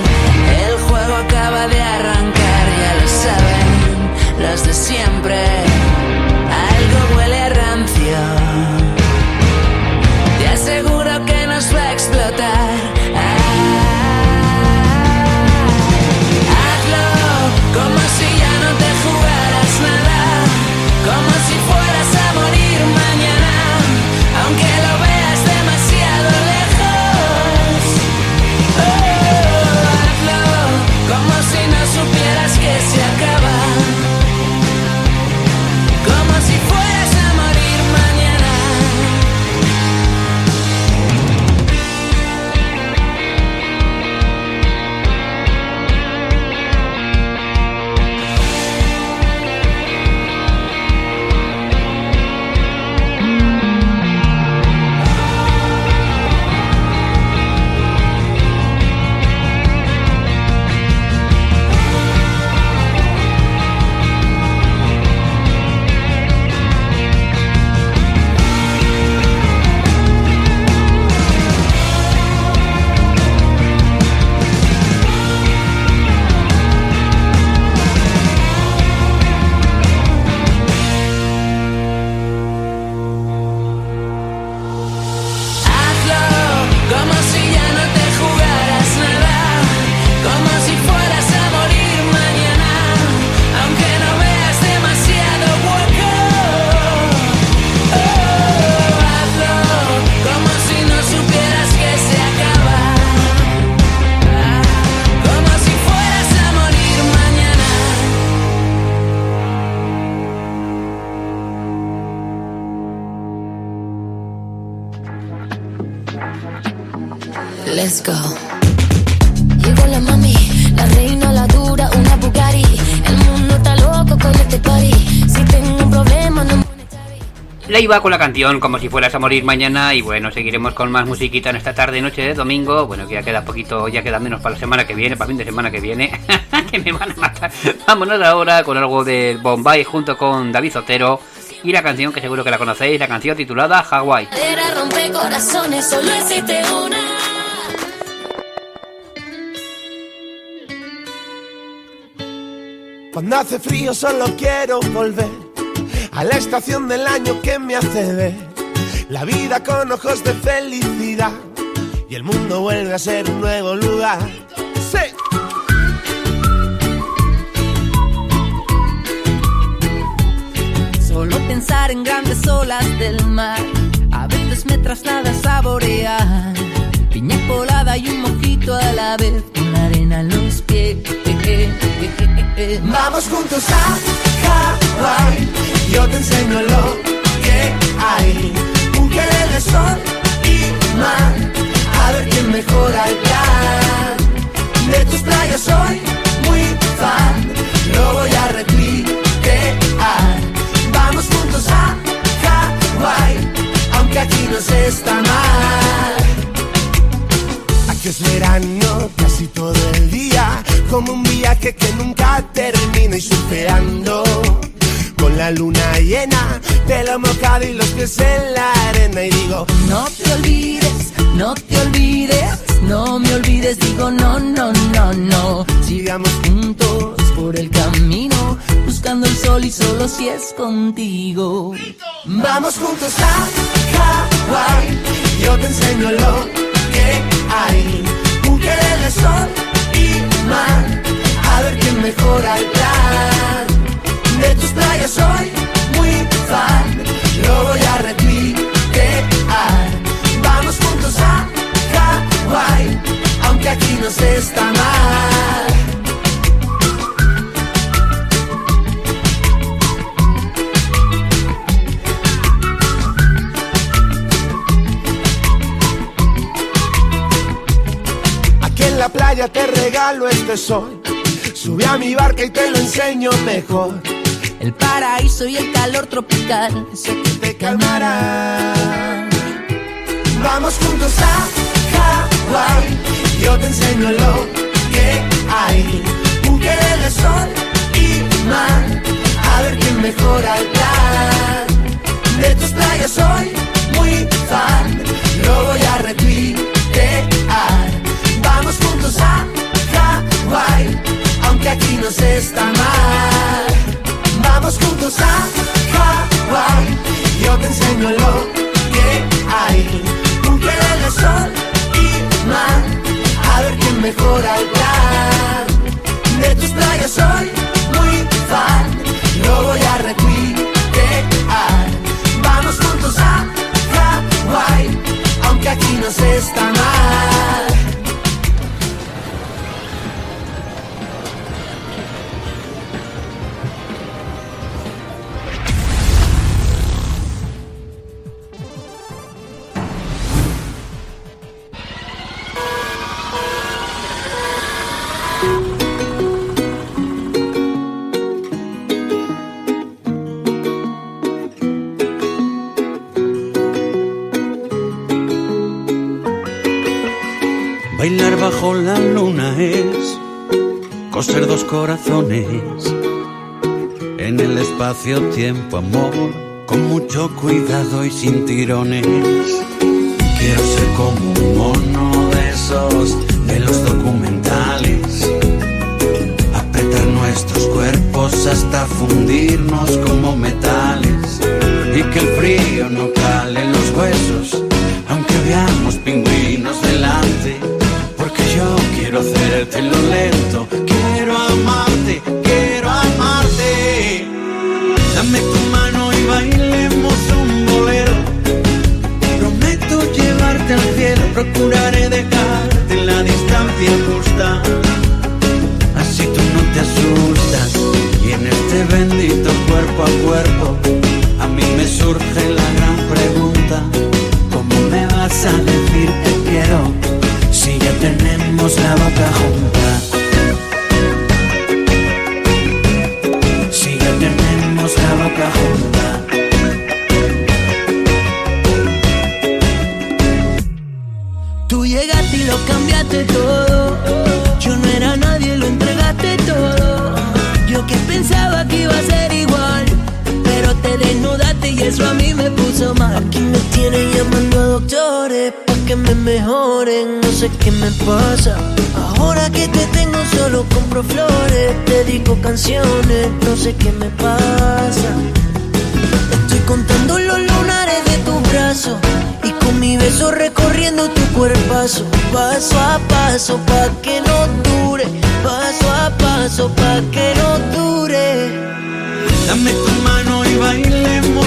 Iba con la canción como si fueras a morir mañana y bueno, seguiremos con más musiquita en esta tarde noche de domingo. Bueno, que ya queda poquito, ya queda menos para la semana que viene, para el fin de semana que viene. que me van a matar. Vámonos ahora con algo de Bombay junto con David Zotero y la canción que seguro que la conocéis, la canción titulada Hawaii. Era rompe corazones, solo existe una. Cuando hace frío solo quiero volver a la estación del año que me hace ver la vida con ojos de felicidad y el mundo vuelve a ser un nuevo lugar. Sí. Solo pensar en grandes olas del mar a veces me traslada a saborear piña colada y un mojito a la vez con la arena en los pies. Vamos juntos a Hawaii, yo te enseño lo que hay. Un querer de sol y mar, a ver quién mejora el plan. De tus playas soy muy fan, lo voy a retuitear. Vamos juntos a Hawaii, aunque aquí no se está mal. Aquí es verano casi todo el día, como un viaje que nunca termina y surfeando. Con la luna llena, pelo mojado y los pies en la arena y digo, No te olvides, no te olvides, no me olvides, digo no, no, no, no. sigamos Juntos por el camino, buscando el sol y solo si es contigo. Vamos juntos a Hawaii, yo te enseño lo que hay. De sol y mar, a ver quién mejora el plan. De tus playas soy muy fan, lo voy a retuitear. Vamos juntos a Hawaii, aunque aquí no se en la playa te regalo este sol. Sube a mi barca y te lo enseño mejor. El paraíso y el calor tropical sé que te calmará. Vamos juntos a Hawaii, yo te enseño lo que hay. Un querer de sol y mar, a ver quién mejora el plan. De tus playas soy muy fan, lo voy a retuitear. Aunque aquí no se está mal. Vamos juntos a Hawaii, yo te enseño lo que hay. Un de sol y mar, a ver quién mejora el plan. De tus playas soy muy fan, lo voy a retuitear. Vamos juntos a Hawaii, aunque aquí no se está mal. Bailar bajo la luna es coser dos corazones. En el espacio-tiempo, amor, con mucho cuidado y sin tirones. Quiero ser como un mono de esos de los documentales, apretar nuestros cuerpos hasta fundirnos como metales. Y que el frío no cale en los huesos, aunque veamos pingüinos delante quiero hacértelo lento, quiero amarte, quiero amarte. Dame tu mano y bailemos un bolero. Prometo llevarte al cielo, procuraré dejarte en la distancia justa. Así tú no te asustas y en este bendito cuerpo a cuerpo a mí me surge la gran pregunta, ¿cómo me vas a decir te quiero? tenemos la boca junta. Si ya tenemos la boca junta. Tú llegaste y lo cambiaste todo. Yo no era nadie, lo entregaste todo. Yo que pensaba que iba a ser igual. Pero te desnudaste y eso a mí me puso mal. Aquí me tienen llamando a doctores que me mejoren, no sé qué me pasa. Ahora que te tengo solo compro flores, te digo canciones, no sé qué me pasa. Estoy contando los lunares de tu brazo y con mi beso recorriendo tu cuerpazo, paso a paso pa que no dure, paso a paso pa que no dure. Dame tu mano y bailemos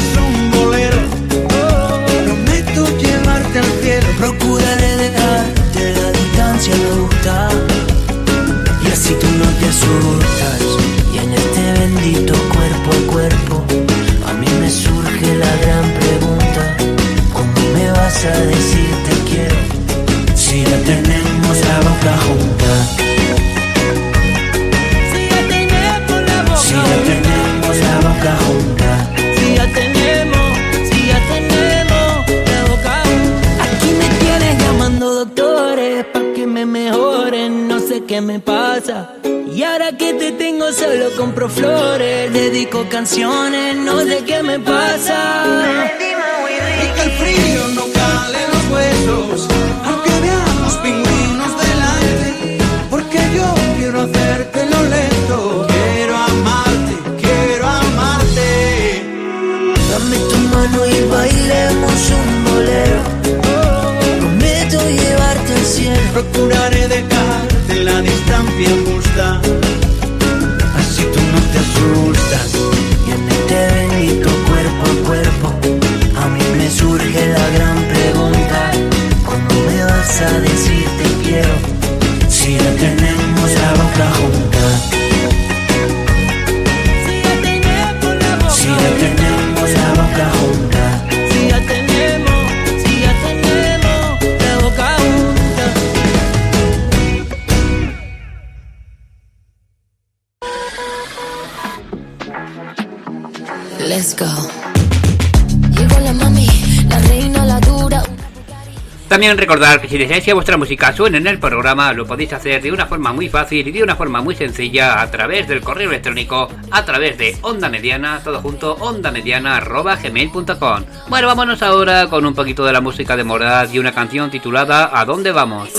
Procuraré dejarte la distancia justa. Y así tú no te asustas. Y en este bendito cuerpo a cuerpo. recordar que si deseáis que vuestra música suene en el programa, lo podéis hacer de una forma muy fácil y de una forma muy sencilla a través del correo electrónico, a través de onda mediana, todo junto, onda mediana Bueno, vámonos ahora con un poquito de la música de Morad y una canción titulada ¿A dónde vamos?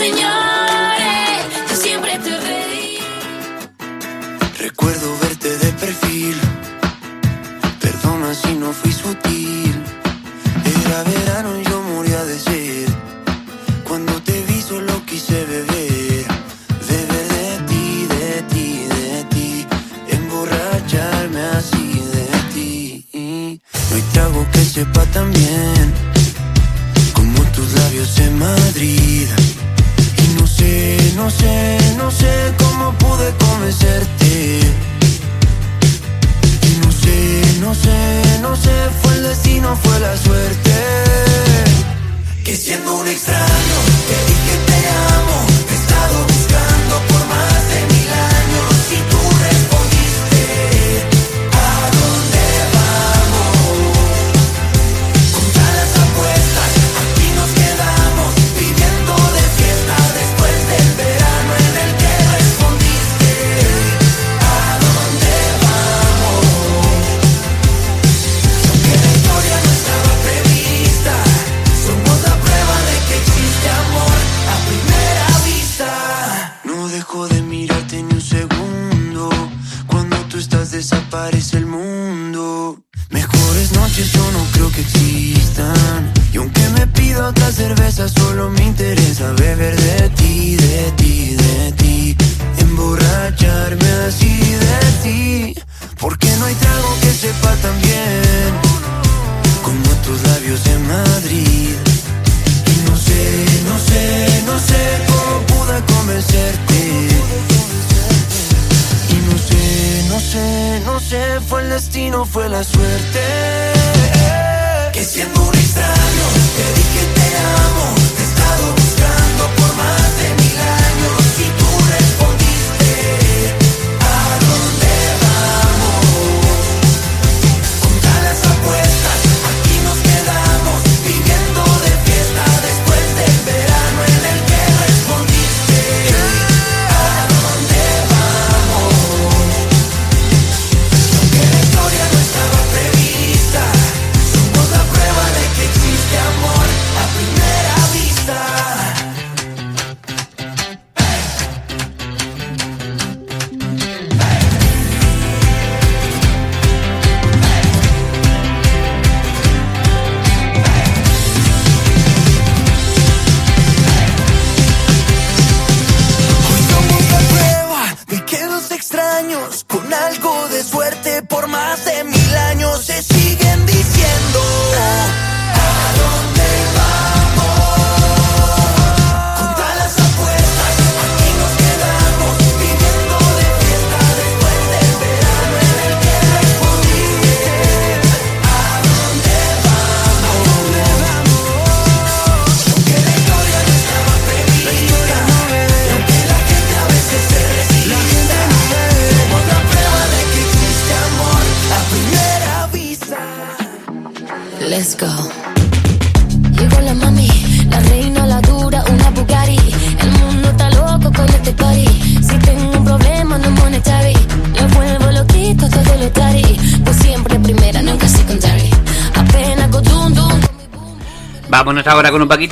fue la suerte. Que siendo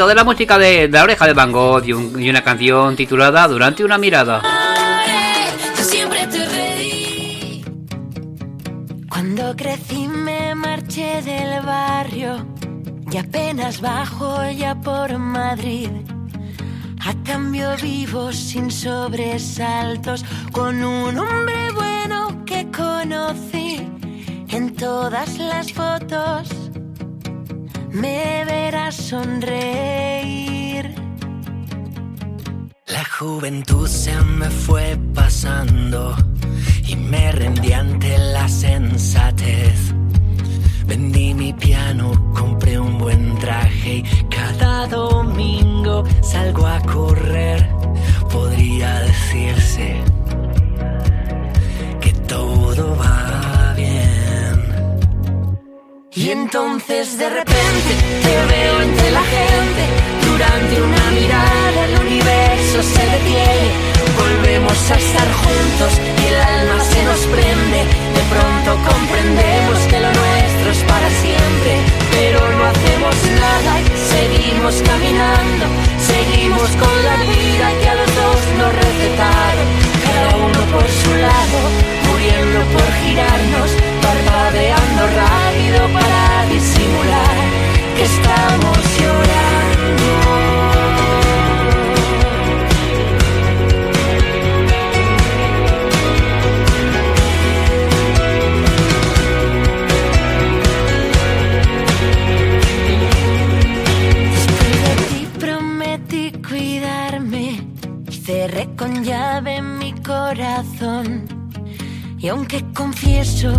de la música de La Oreja de Van Gogh y, un- y una canción titulada Durante una mirada.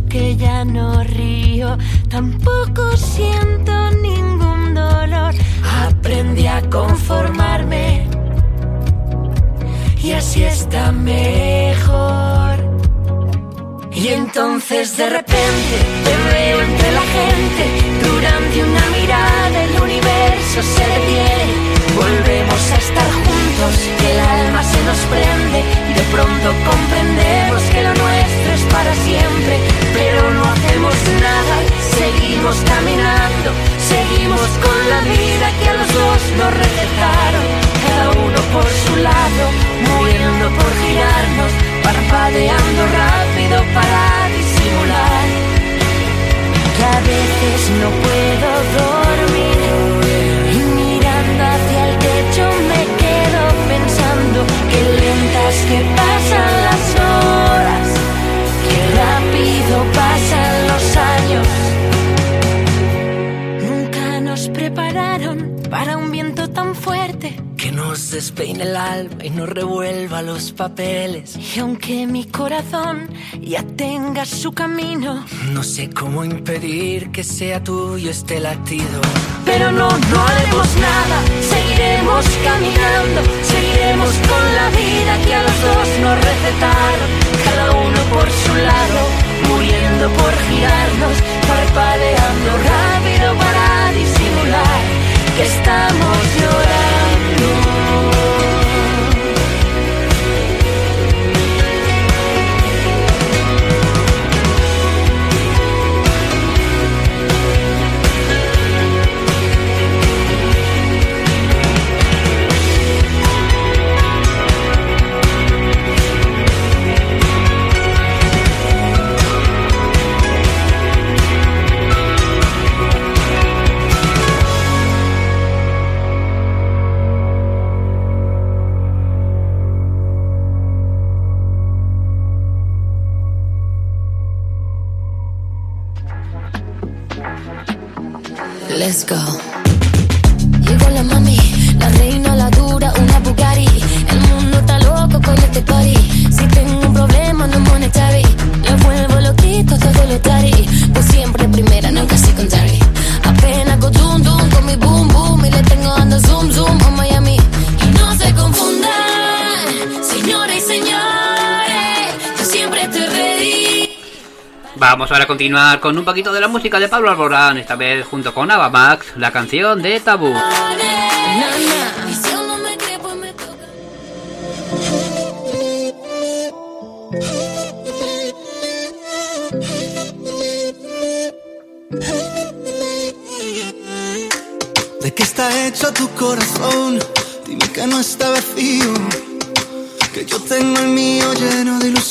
Que ya no río, tampoco siento ningún dolor. Aprendí a conformarme y así está mejor. Y entonces de repente te veo entre la gente, durante una mirada el universo se detiene. Volvemos a estar juntos, que el alma se nos prende y de pronto comprendemos que lo nuestro es para siempre. Pero no hacemos nada, seguimos caminando, seguimos con la vida que a los dos nos recetaron. Cada uno por su lado, muriendo por girarnos, parpadeando rápido para disimular. Que a veces no puedo dormir despeine el alma y nos revuelva los papeles. Y aunque mi corazón ya tenga su camino, No sé cómo impedir que sea tuyo este latido. Pero no, no haremos nada, seguiremos caminando, seguiremos con la vida que a los dos nos recetaron, cada uno por su lado, muriendo por girarnos, parpadeando rápido para disimular que estamos llorando. Let's go. Vamos ahora a continuar con un poquito de la música de Pablo Alborán, esta vez junto con Ava Max, la canción de Tabú. ¿De qué está hecho tu corazón? Dime que no está vacío.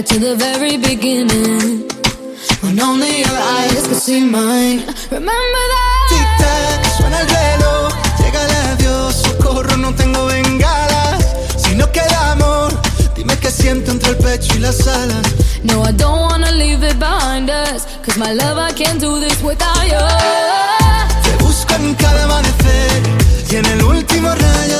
Back? To the very beginning. When only your eyes could see mine. Remember that? Tic tac, suena el reloj, llega el adiós, socorro, no tengo bengalas. Si no queda amor, dime qué siento entre el pecho y las alas. No, I don't wanna leave it behind us. Cause my love, I can't do this without you. Te busco en cada amanecer y en el último rayo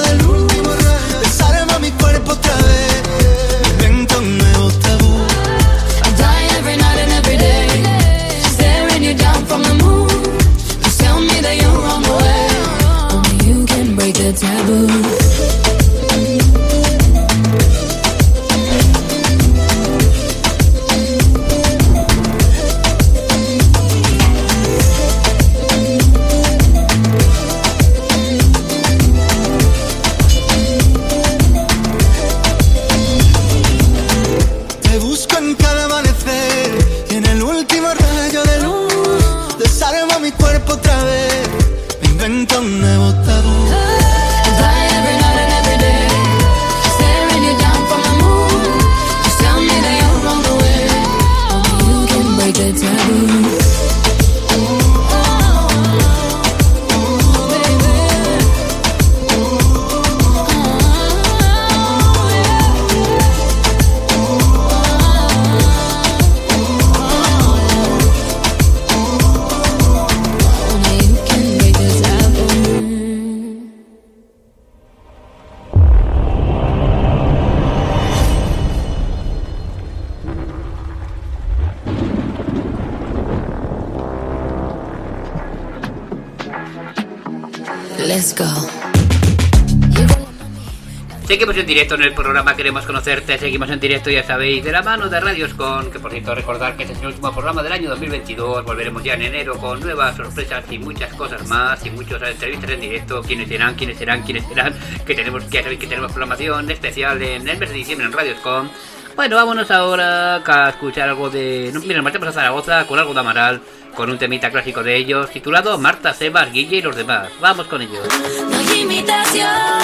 directo en el programa Queremos Conocerte, seguimos en directo, ya sabéis, de la mano de Radioscon, que por cierto recordar que este es el último programa del año 2022, volveremos ya en enero con nuevas sorpresas y muchas cosas más y muchas entrevistas en directo, quiénes serán, quiénes serán, quiénes serán, que tenemos, ya sabéis que tenemos programación especial en el mes de diciembre en Radioscon. Bueno, vámonos ahora a escuchar algo de... No, mira, marchamos a Zaragoza con algo de Amaral, con un temita clásico de ellos, titulado Marta, Sebas, Guille y los demás. Vamos con ellos. No hay imitaciones.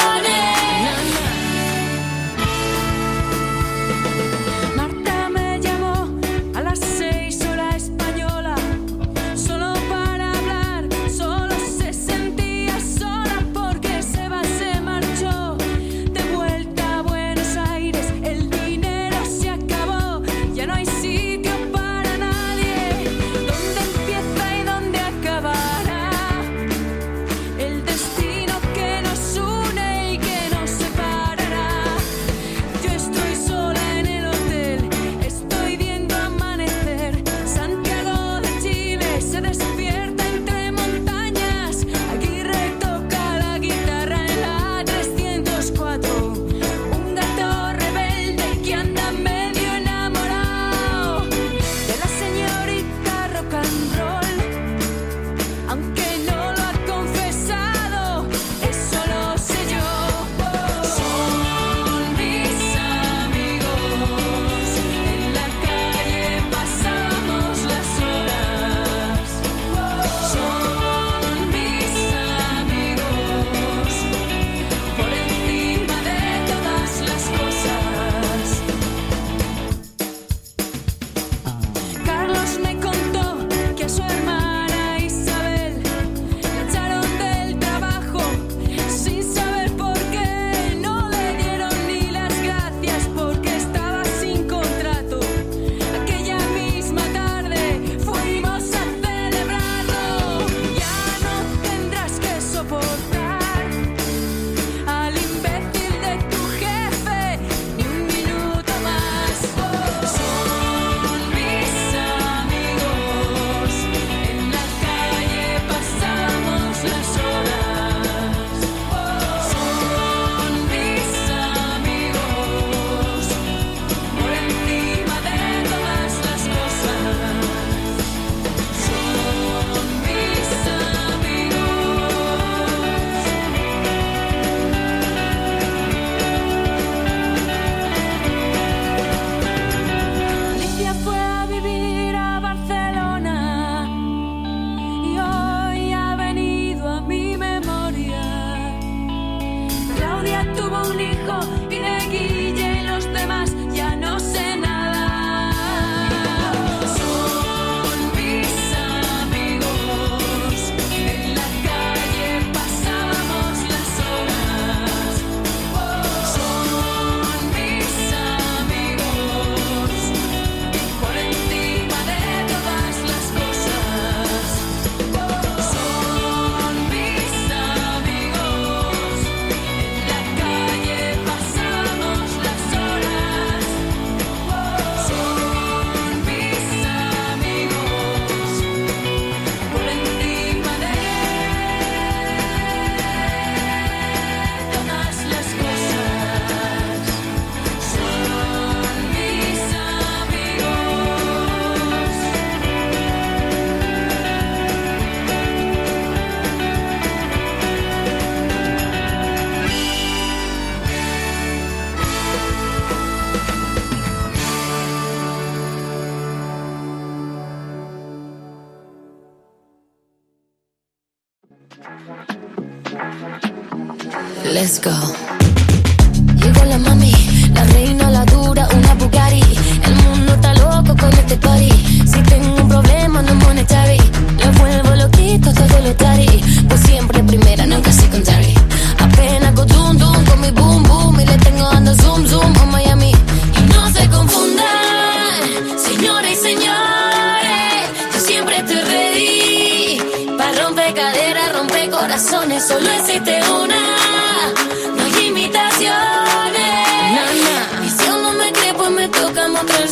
Let's go.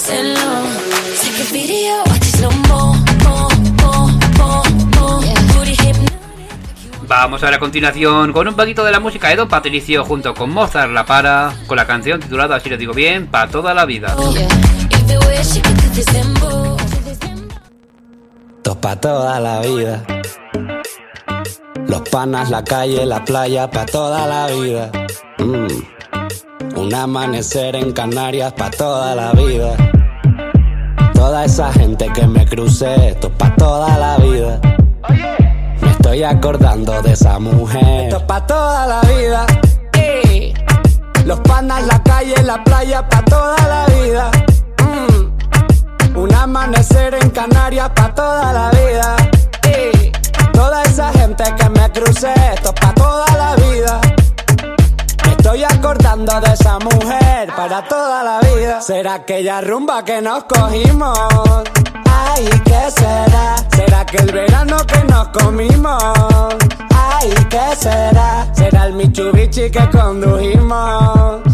Toca mostrárselo. Sé que video, watch it slow mo, mo, mo, mo, mo. Booty hypnotic. Vamos a ver a continuación con un poquito de la música de Don Patricio junto con Mozart La Para, con la canción titulada, si lo digo bien, Pa' toda la vida. Esto pa' toda la vida. Los panas, la calle, la playa, pa' toda la vida. Mm. Un amanecer en Canarias, pa' toda la vida. Toda esa gente que me crucé, esto pa' toda la vida. Me estoy acordando de esa mujer. Esto pa' toda la vida. Ey. Los panas, la calle, la playa, pa' toda la vida. Mm. Un amanecer en Canarias pa' toda la vida. Toda esa gente que me crucé, esto es pa' toda la vida. Estoy acordando de esa mujer para toda la vida. ¿Será aquella rumba que nos cogimos? Ay, ¿qué será? ¿Será que el verano que nos comimos? Ay, ¿qué será? ¿Será el Mitsubishi que condujimos?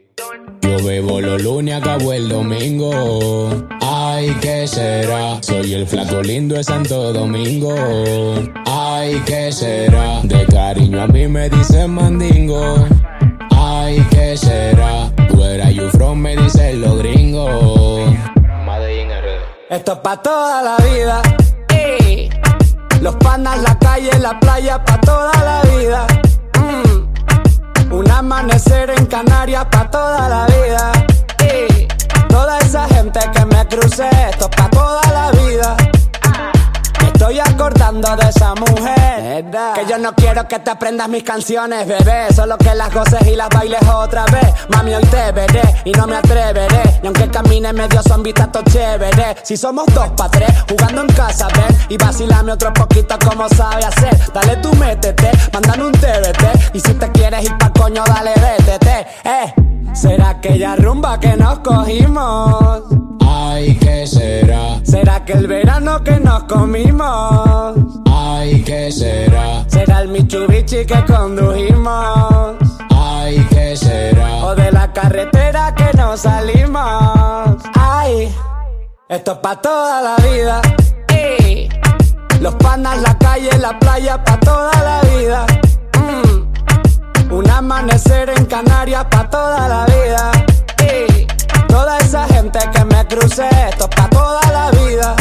Yo bebo los lunes, acabo el domingo. Ay, ¿qué será? Soy el flaco lindo de Santo Domingo. Ay, ¿qué será? De cariño a mí me dicen mandingo. Ay, ¿qué será? Where are you from? Me dicen los gringos. Esto es pa' toda la vida. Los panas, la calle, la playa, pa' toda la vida. Un amanecer en Canarias, pa' toda la vida. Ey. Toda esa gente que me crucé, esto es pa' toda la vida. Estoy acordando de esa mujer. Que yo no quiero que te aprendas mis canciones, bebé. Solo que las goces y las bailes otra vez. Mami, hoy te veré y no me atreveré. Y aunque camine medio zombie, todo chévere. Si somos dos pa' tres, jugando en casa, ven. Y vacilame otro poquito como sabe hacer. Dale tú métete, mándame un TBT. Y si te quieres ir pa' coño, dale vétete. Eh, será aquella rumba que nos cogimos. Ay, ¿qué será? ¿Será que el verano que nos comimos? Ay, ¿qué será? ¿Será el Mitsubishi que condujimos? Ay, ¿qué será? ¿O de la carretera que nos salimos? Ay, esto es pa' toda la vida. Ey. Los panas, la calle, la playa, pa' toda la vida. Un amanecer en Canarias, pa' toda la vida. Ey. Toda esa gente que me crucé, esto es pa' toda la vida.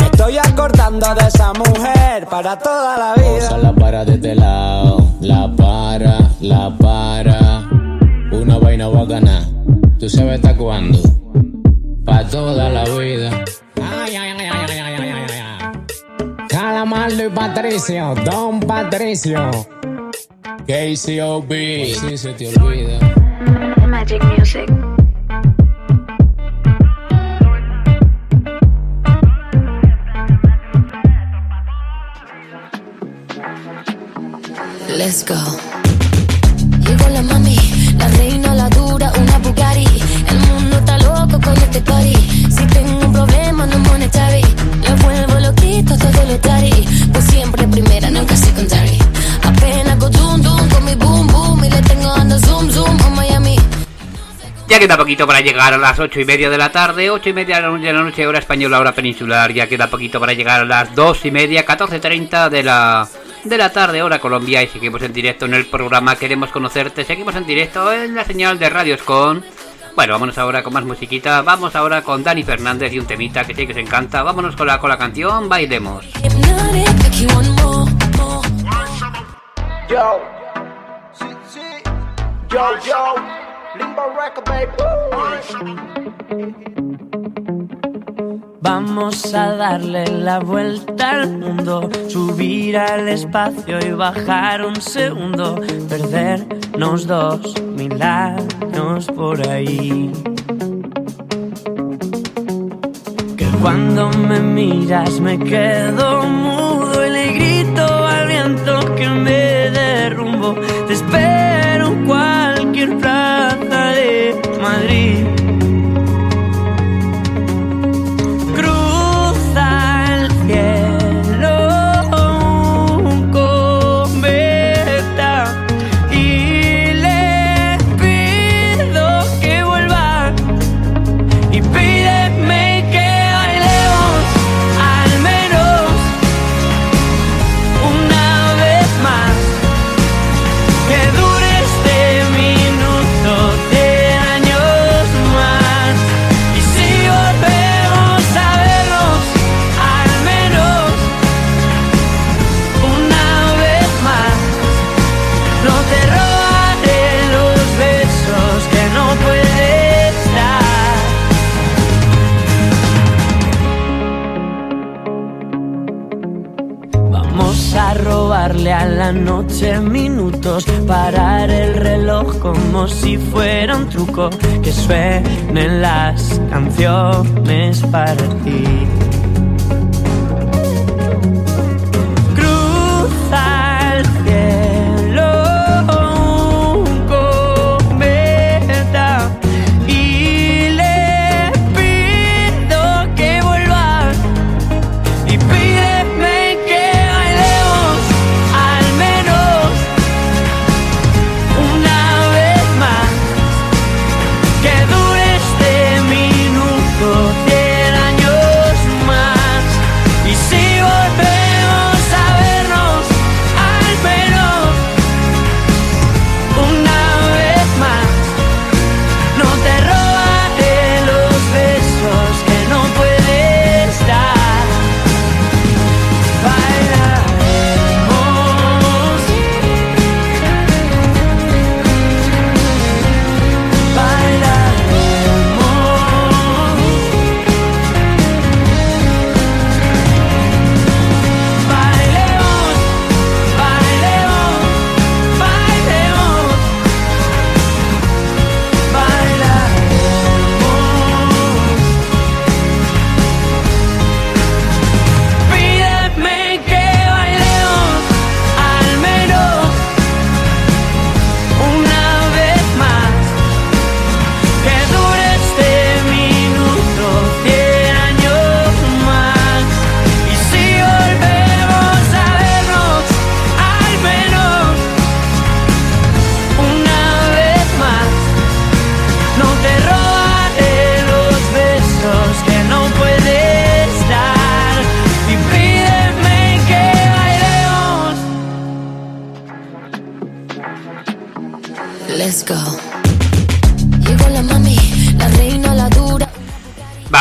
Me estoy acordando de esa mujer para toda la vida. Osa la para de este lado, la para, la para. Una vaina bacana, tú sabes hasta cuándo. Pa' toda la vida. Ay, ay, ay, ay, ay, ay, ay. Calamardo y Patricio, Don Patricio. KCOB. Si se te olvida. Magic Music. Let's go. Llegó la mami, la reina, la dura, una Bugatti. El mundo está loco con este party. Si tengo un problema, no monetary. Lo vuelvo loquito, todo lo Ya queda poquito para llegar a las ocho y media de la tarde, ocho y media de la noche, hora española, hora peninsular. Ya queda poquito para llegar a las dos y media, 14.30 de la de la tarde, hora Colombia, y seguimos en directo en el programa Queremos Conocerte. Seguimos en directo en la señal de Radios con. Bueno, vámonos ahora con más musiquita. Vamos ahora con Dani Fernández y un temita que sí que se encanta. Vámonos con la, con la canción Bailemos. Yo, yo, yo. Vamos a darle la vuelta al mundo, subir al espacio y bajar un segundo, perdernos dos mil años por ahí. Que cuando me miras me quedo mudo y le grito al viento que me derrumbo. Te espero de a la noche minutos, parar el reloj como si fuera un truco, que suenen las canciones para ti.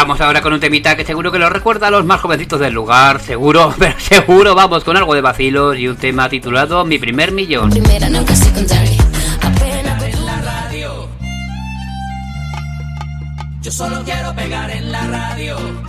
Vamos ahora con un temita que seguro que lo recuerda a los más jovencitos del lugar, seguro, pero seguro vamos con algo de vacilos y un tema titulado Mi primer millón. Primera, nunca secondary. Apenas en la radio. Yo solo quiero pegar en la radio.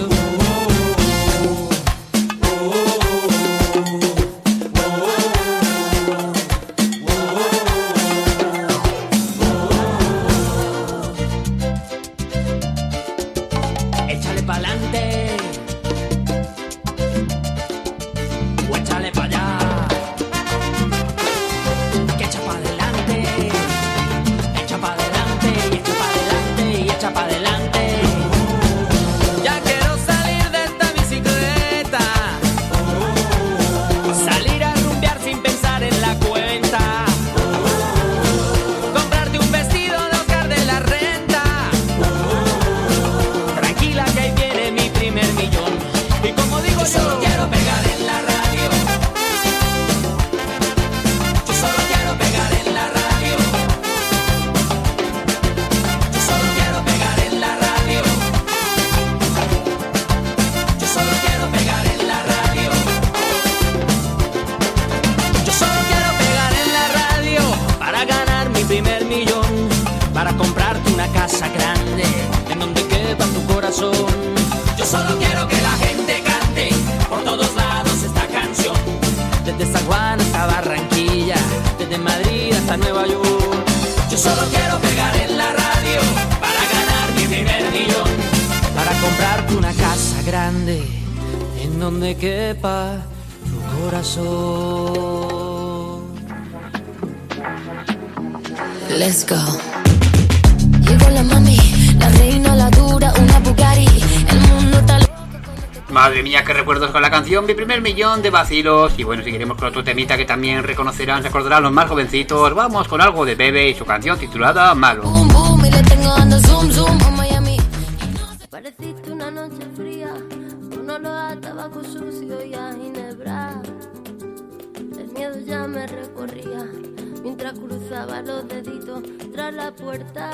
tu corazón. Madre mía, qué recuerdos con la canción, mi primer millón de vacilos. Y bueno, seguiremos con otro temita que también reconocerán, recordarán los más jovencitos. Vamos con algo de Bebe y su canción titulada Malo. puerta.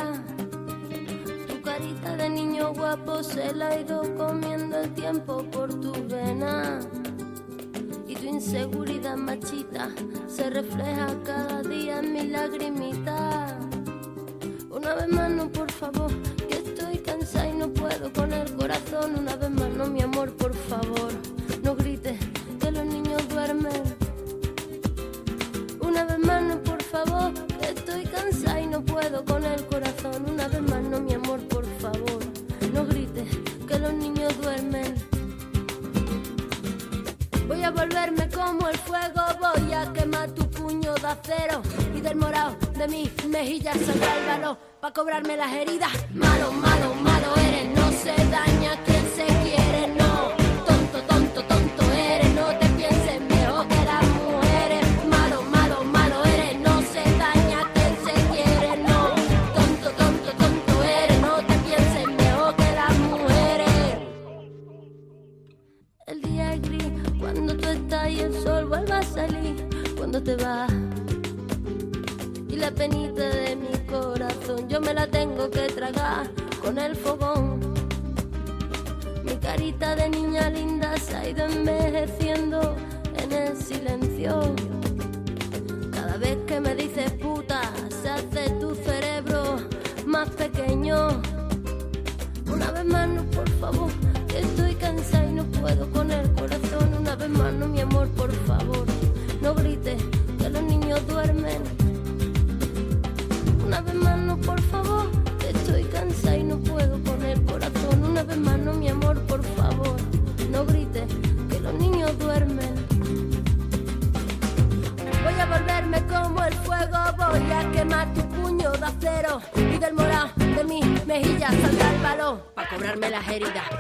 Cobrarme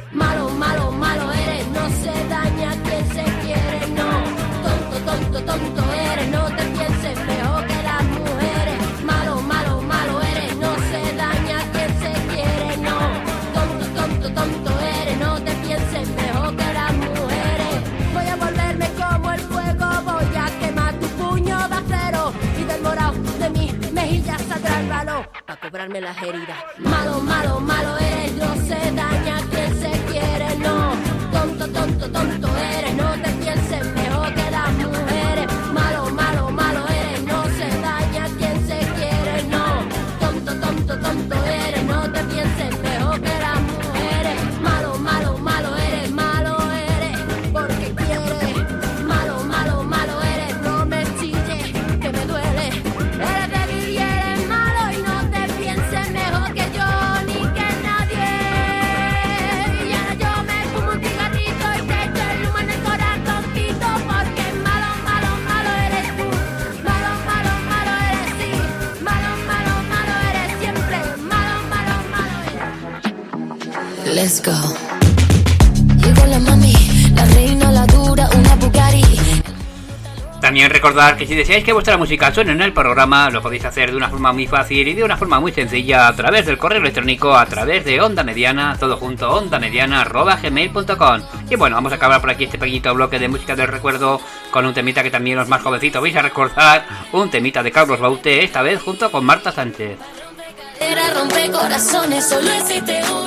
mejilla saldrá el balón para cobrarme las heridas. Malo, malo, malo eres, no se daña quien se quiere, no. Tonto, tonto, tonto eres, no te Let's go. Llegó la mami, la reina, la dura, una Bugatti. También recordar que si deseáis que vuestra música suene en el programa, lo podéis hacer de una forma muy fácil y de una forma muy sencilla a través del correo electrónico, a través de Onda Mediana, todo junto, ondamediana, arroba gmail.com. Y bueno, vamos a acabar por aquí este pequeñito bloque de música del recuerdo con un temita que también los más jovencitos vais a recordar, un temita de Carlos Baute, esta vez junto con Marta Sánchez. Era rompe corazones, solo existe una.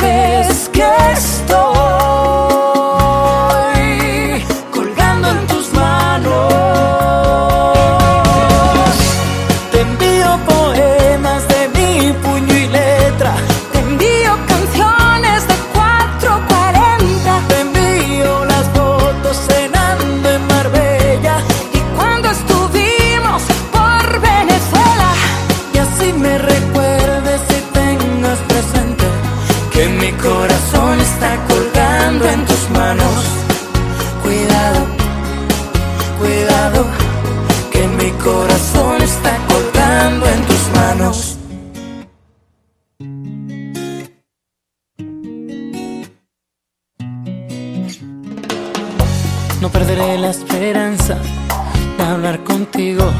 contigo.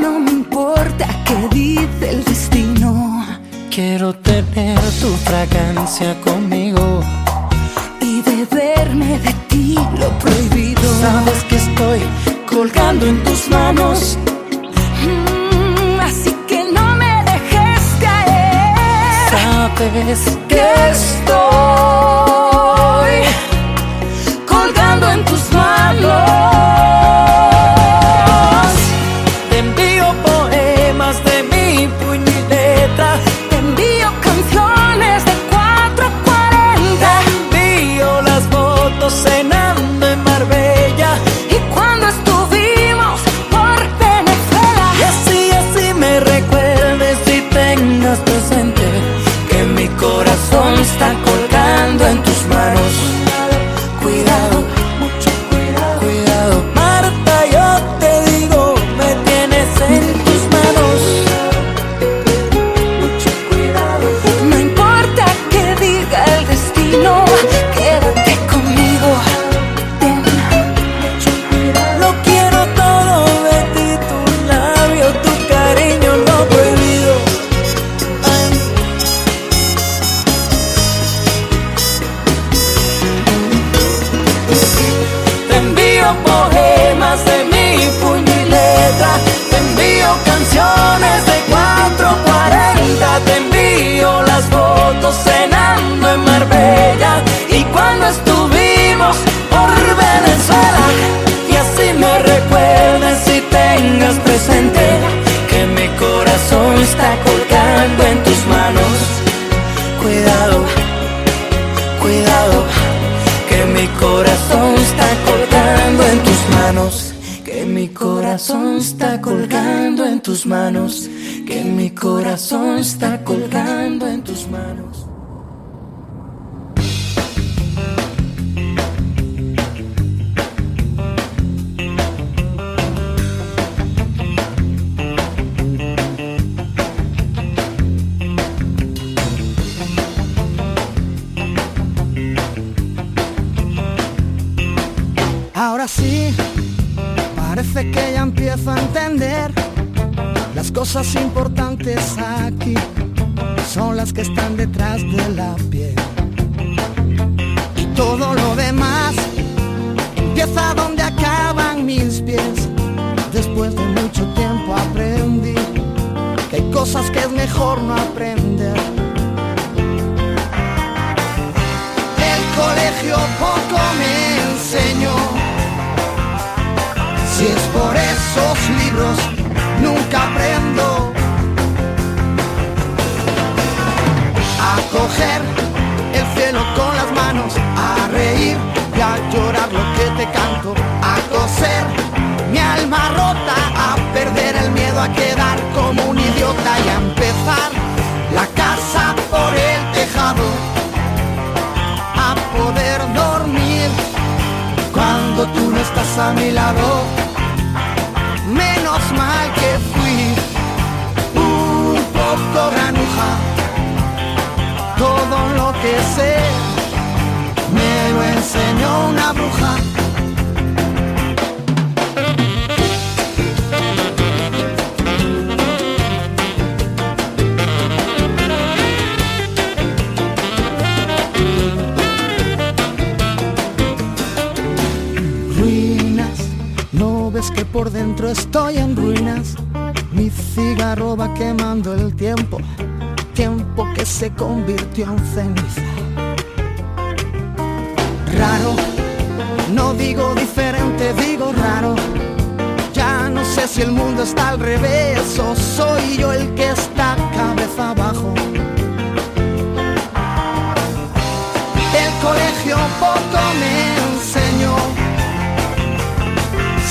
No me importa qué dice el destino. Quiero tener tu fragancia conmigo. Y beberme de ti lo prohibido. Sabes que estoy colgando en tus manos. Mm, así que no me dejes caer. Sabes que estoy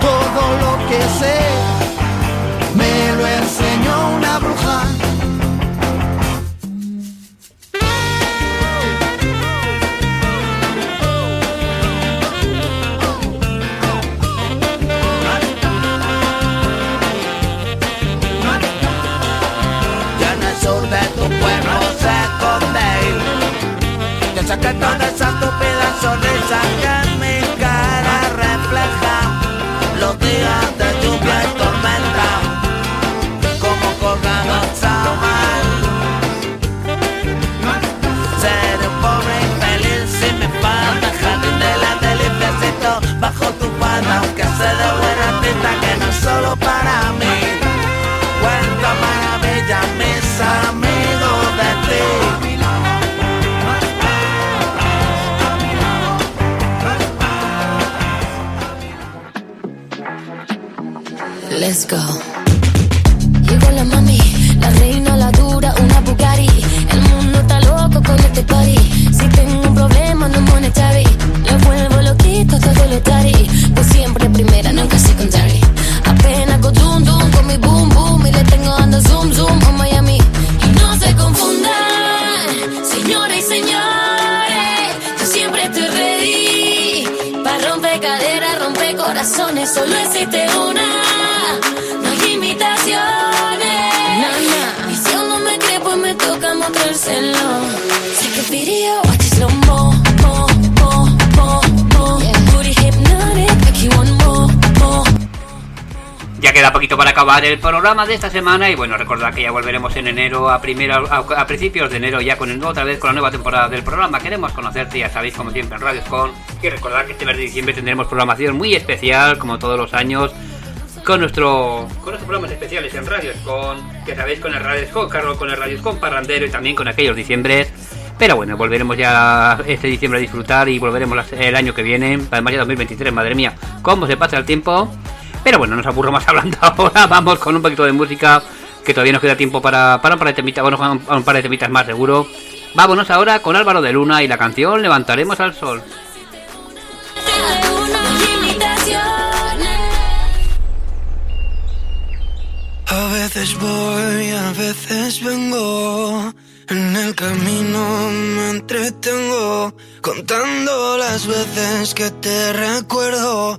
Todo lo que sé me lo enseñó una bruja. Que toda esa estúpida sonrisa que en refleja Los días de lluvia y tormenta Como colgados a mar Seré pobre infeliz si me falta jardín de la deliciacito Bajo tu falda aunque sé de buena tinta que no es solo para mí. Cuenta maravillas mis amigos Let's go. Llegó la mami, la reina, la dura, una Bugatti. El mundo está loco con este party. Si tengo un problema, no monetary. Lo vuelvo loquito, todo lo tari. Pues siempre primera, nunca secondary. Apenas go zoom zoom con mi boom boom. Y le tengo dando zoom zoom a Miami. Y no se confundan, señoras y señores. Yo siempre estoy ready. Para romper caderas, romper corazones. Solo existe una. Queda poquito para acabar el programa de esta semana y bueno, recordad que ya volveremos en enero a primero a, principios de enero ya con el, otra vez con la nueva temporada del programa. Queremos conocerte, ya sabéis como siempre en Radio Con y recordad que este mes de diciembre tendremos programación muy especial como todos los años con nuestro con nuestros programas especiales en Radio Con, que sabéis con el Radio Con, Carlos con el Radio Con Parrandero y también con aquellos diciembres. Pero bueno, volveremos ya este diciembre a disfrutar y volveremos el año que viene, además ya 2023, madre mía, cómo se pasa el tiempo. Pero bueno, nos aburro más hablando ahora. Vamos con un poquito de música que todavía nos queda tiempo para, para un par de temitas, bueno, un par de temitas más seguro. Vámonos ahora con Álvaro de Luna y la canción Levantaremos al Sol. A veces voy, a veces vengo. En el camino me entretengo contando las veces que te recuerdo,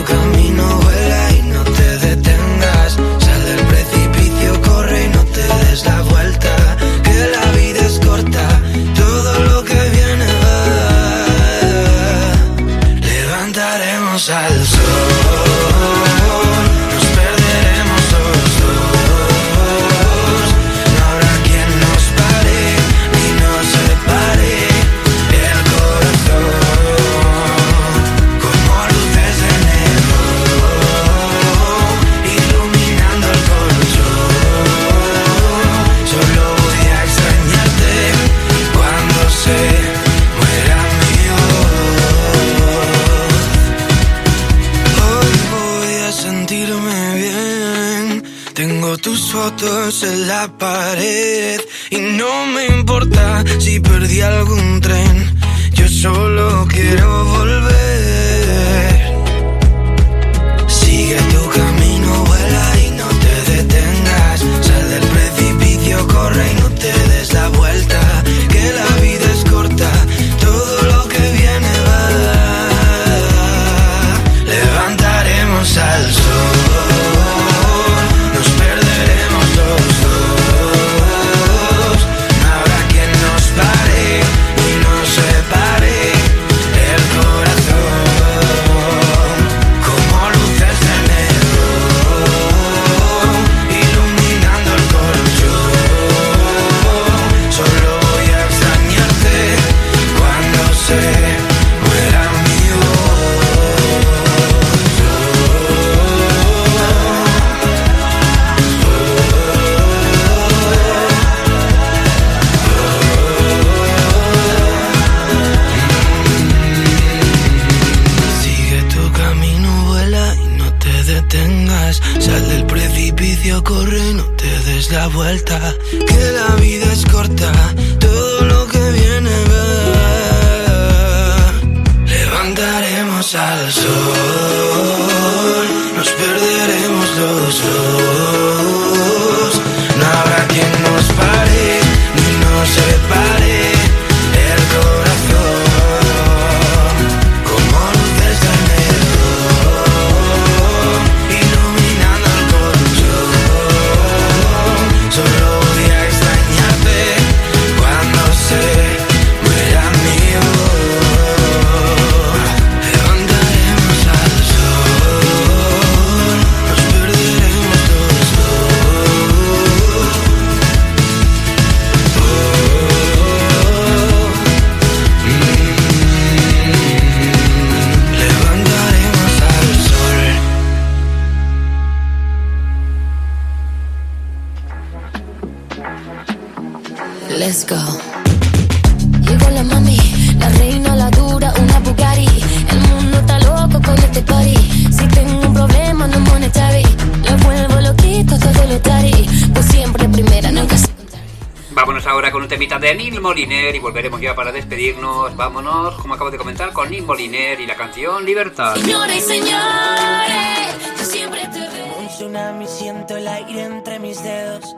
y la canción Libertad. Señores y señores, yo siempre te Un tsunami siento el aire entre mis dedos.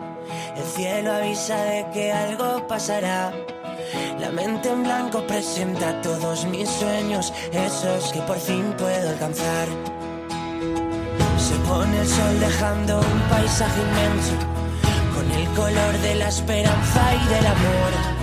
El cielo avisa de que algo pasará. La mente en blanco presenta todos mis sueños, esos que por fin puedo alcanzar. Se pone el sol dejando un paisaje inmenso, con el color de la esperanza y del amor.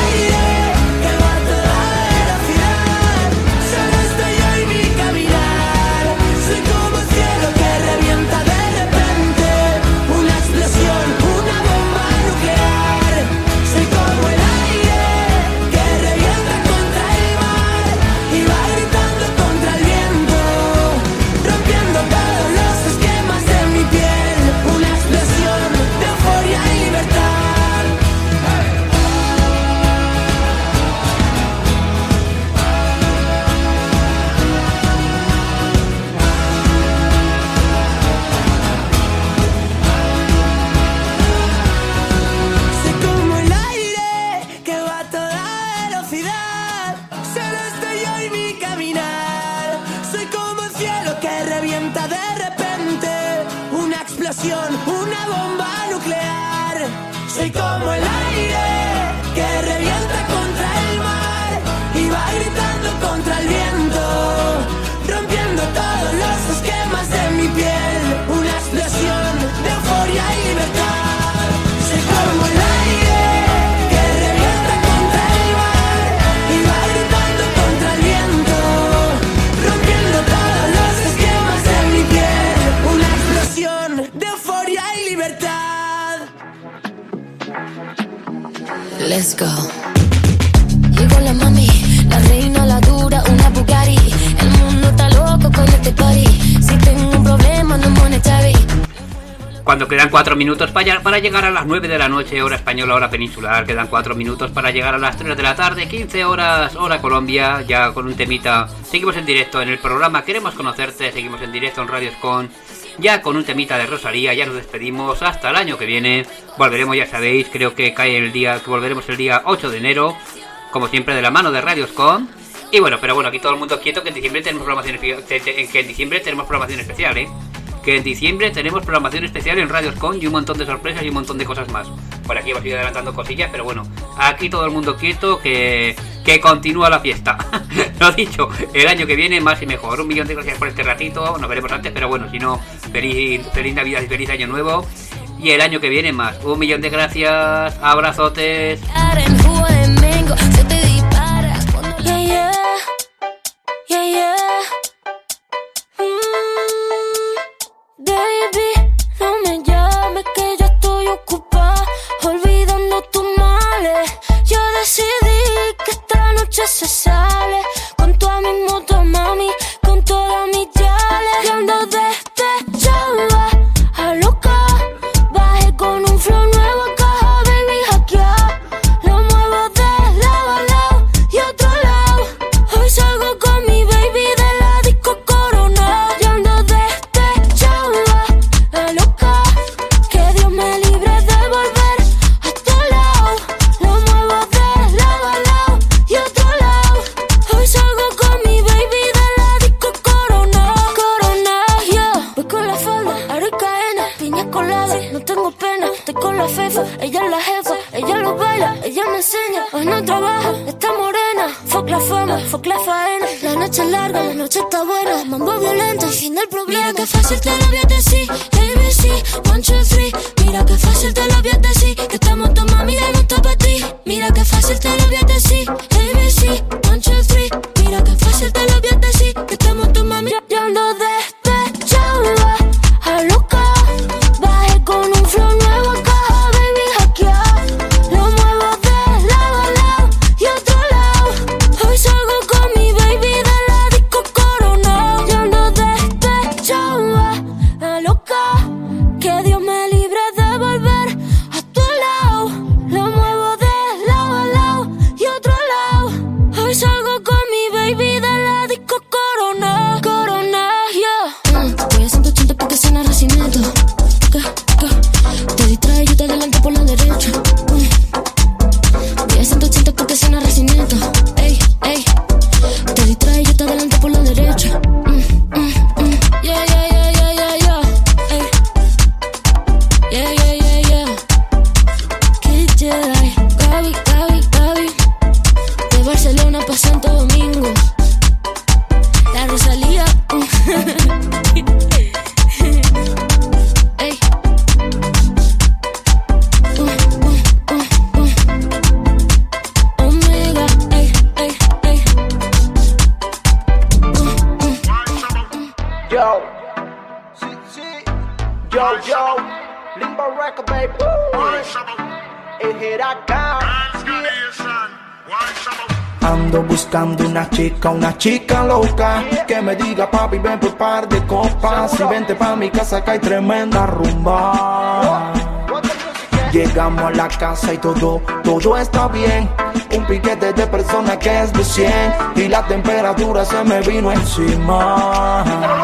go. Llegó la mami, la reina, la dura, una Bugatti. El mundo está loco con este party. Si tengo un problema, no monetary. Cuando quedan cuatro minutos para, llegar a las 9 de la noche, hora española, hora peninsular, quedan cuatro minutos para llegar a las 3 de la tarde, 15 horas, hora Colombia, ya con un temita. Seguimos en directo en el programa, queremos conocerte, seguimos en directo en Radios Con, ya con un temita de Rosalía, ya nos despedimos hasta el año que viene. Volveremos, ya sabéis, creo que cae el día, volveremos el día 8 de enero, como siempre de la mano de Radios Con. Y bueno, pero bueno, aquí todo el mundo quieto que en diciembre tenemos programación, que en diciembre tenemos programación especial, ¿eh? que en diciembre tenemos programación especial en Radios Con y un montón de sorpresas y un montón de cosas más. Por aquí hemos ido adelantando cosillas, pero bueno, aquí todo el mundo quieto que, que continúa la fiesta. Lo dicho, el año que viene más y mejor. Un millón de gracias por este ratito, nos veremos antes, pero bueno, si no, feliz, feliz Navidad y feliz Año Nuevo. Y el año que viene más. Un millón de gracias, abrazotes. seca y tremenda rumba. Llegamos a la casa y todo, todo está bien. Un piquete de personas que es de 100 y la temperatura se me vino encima.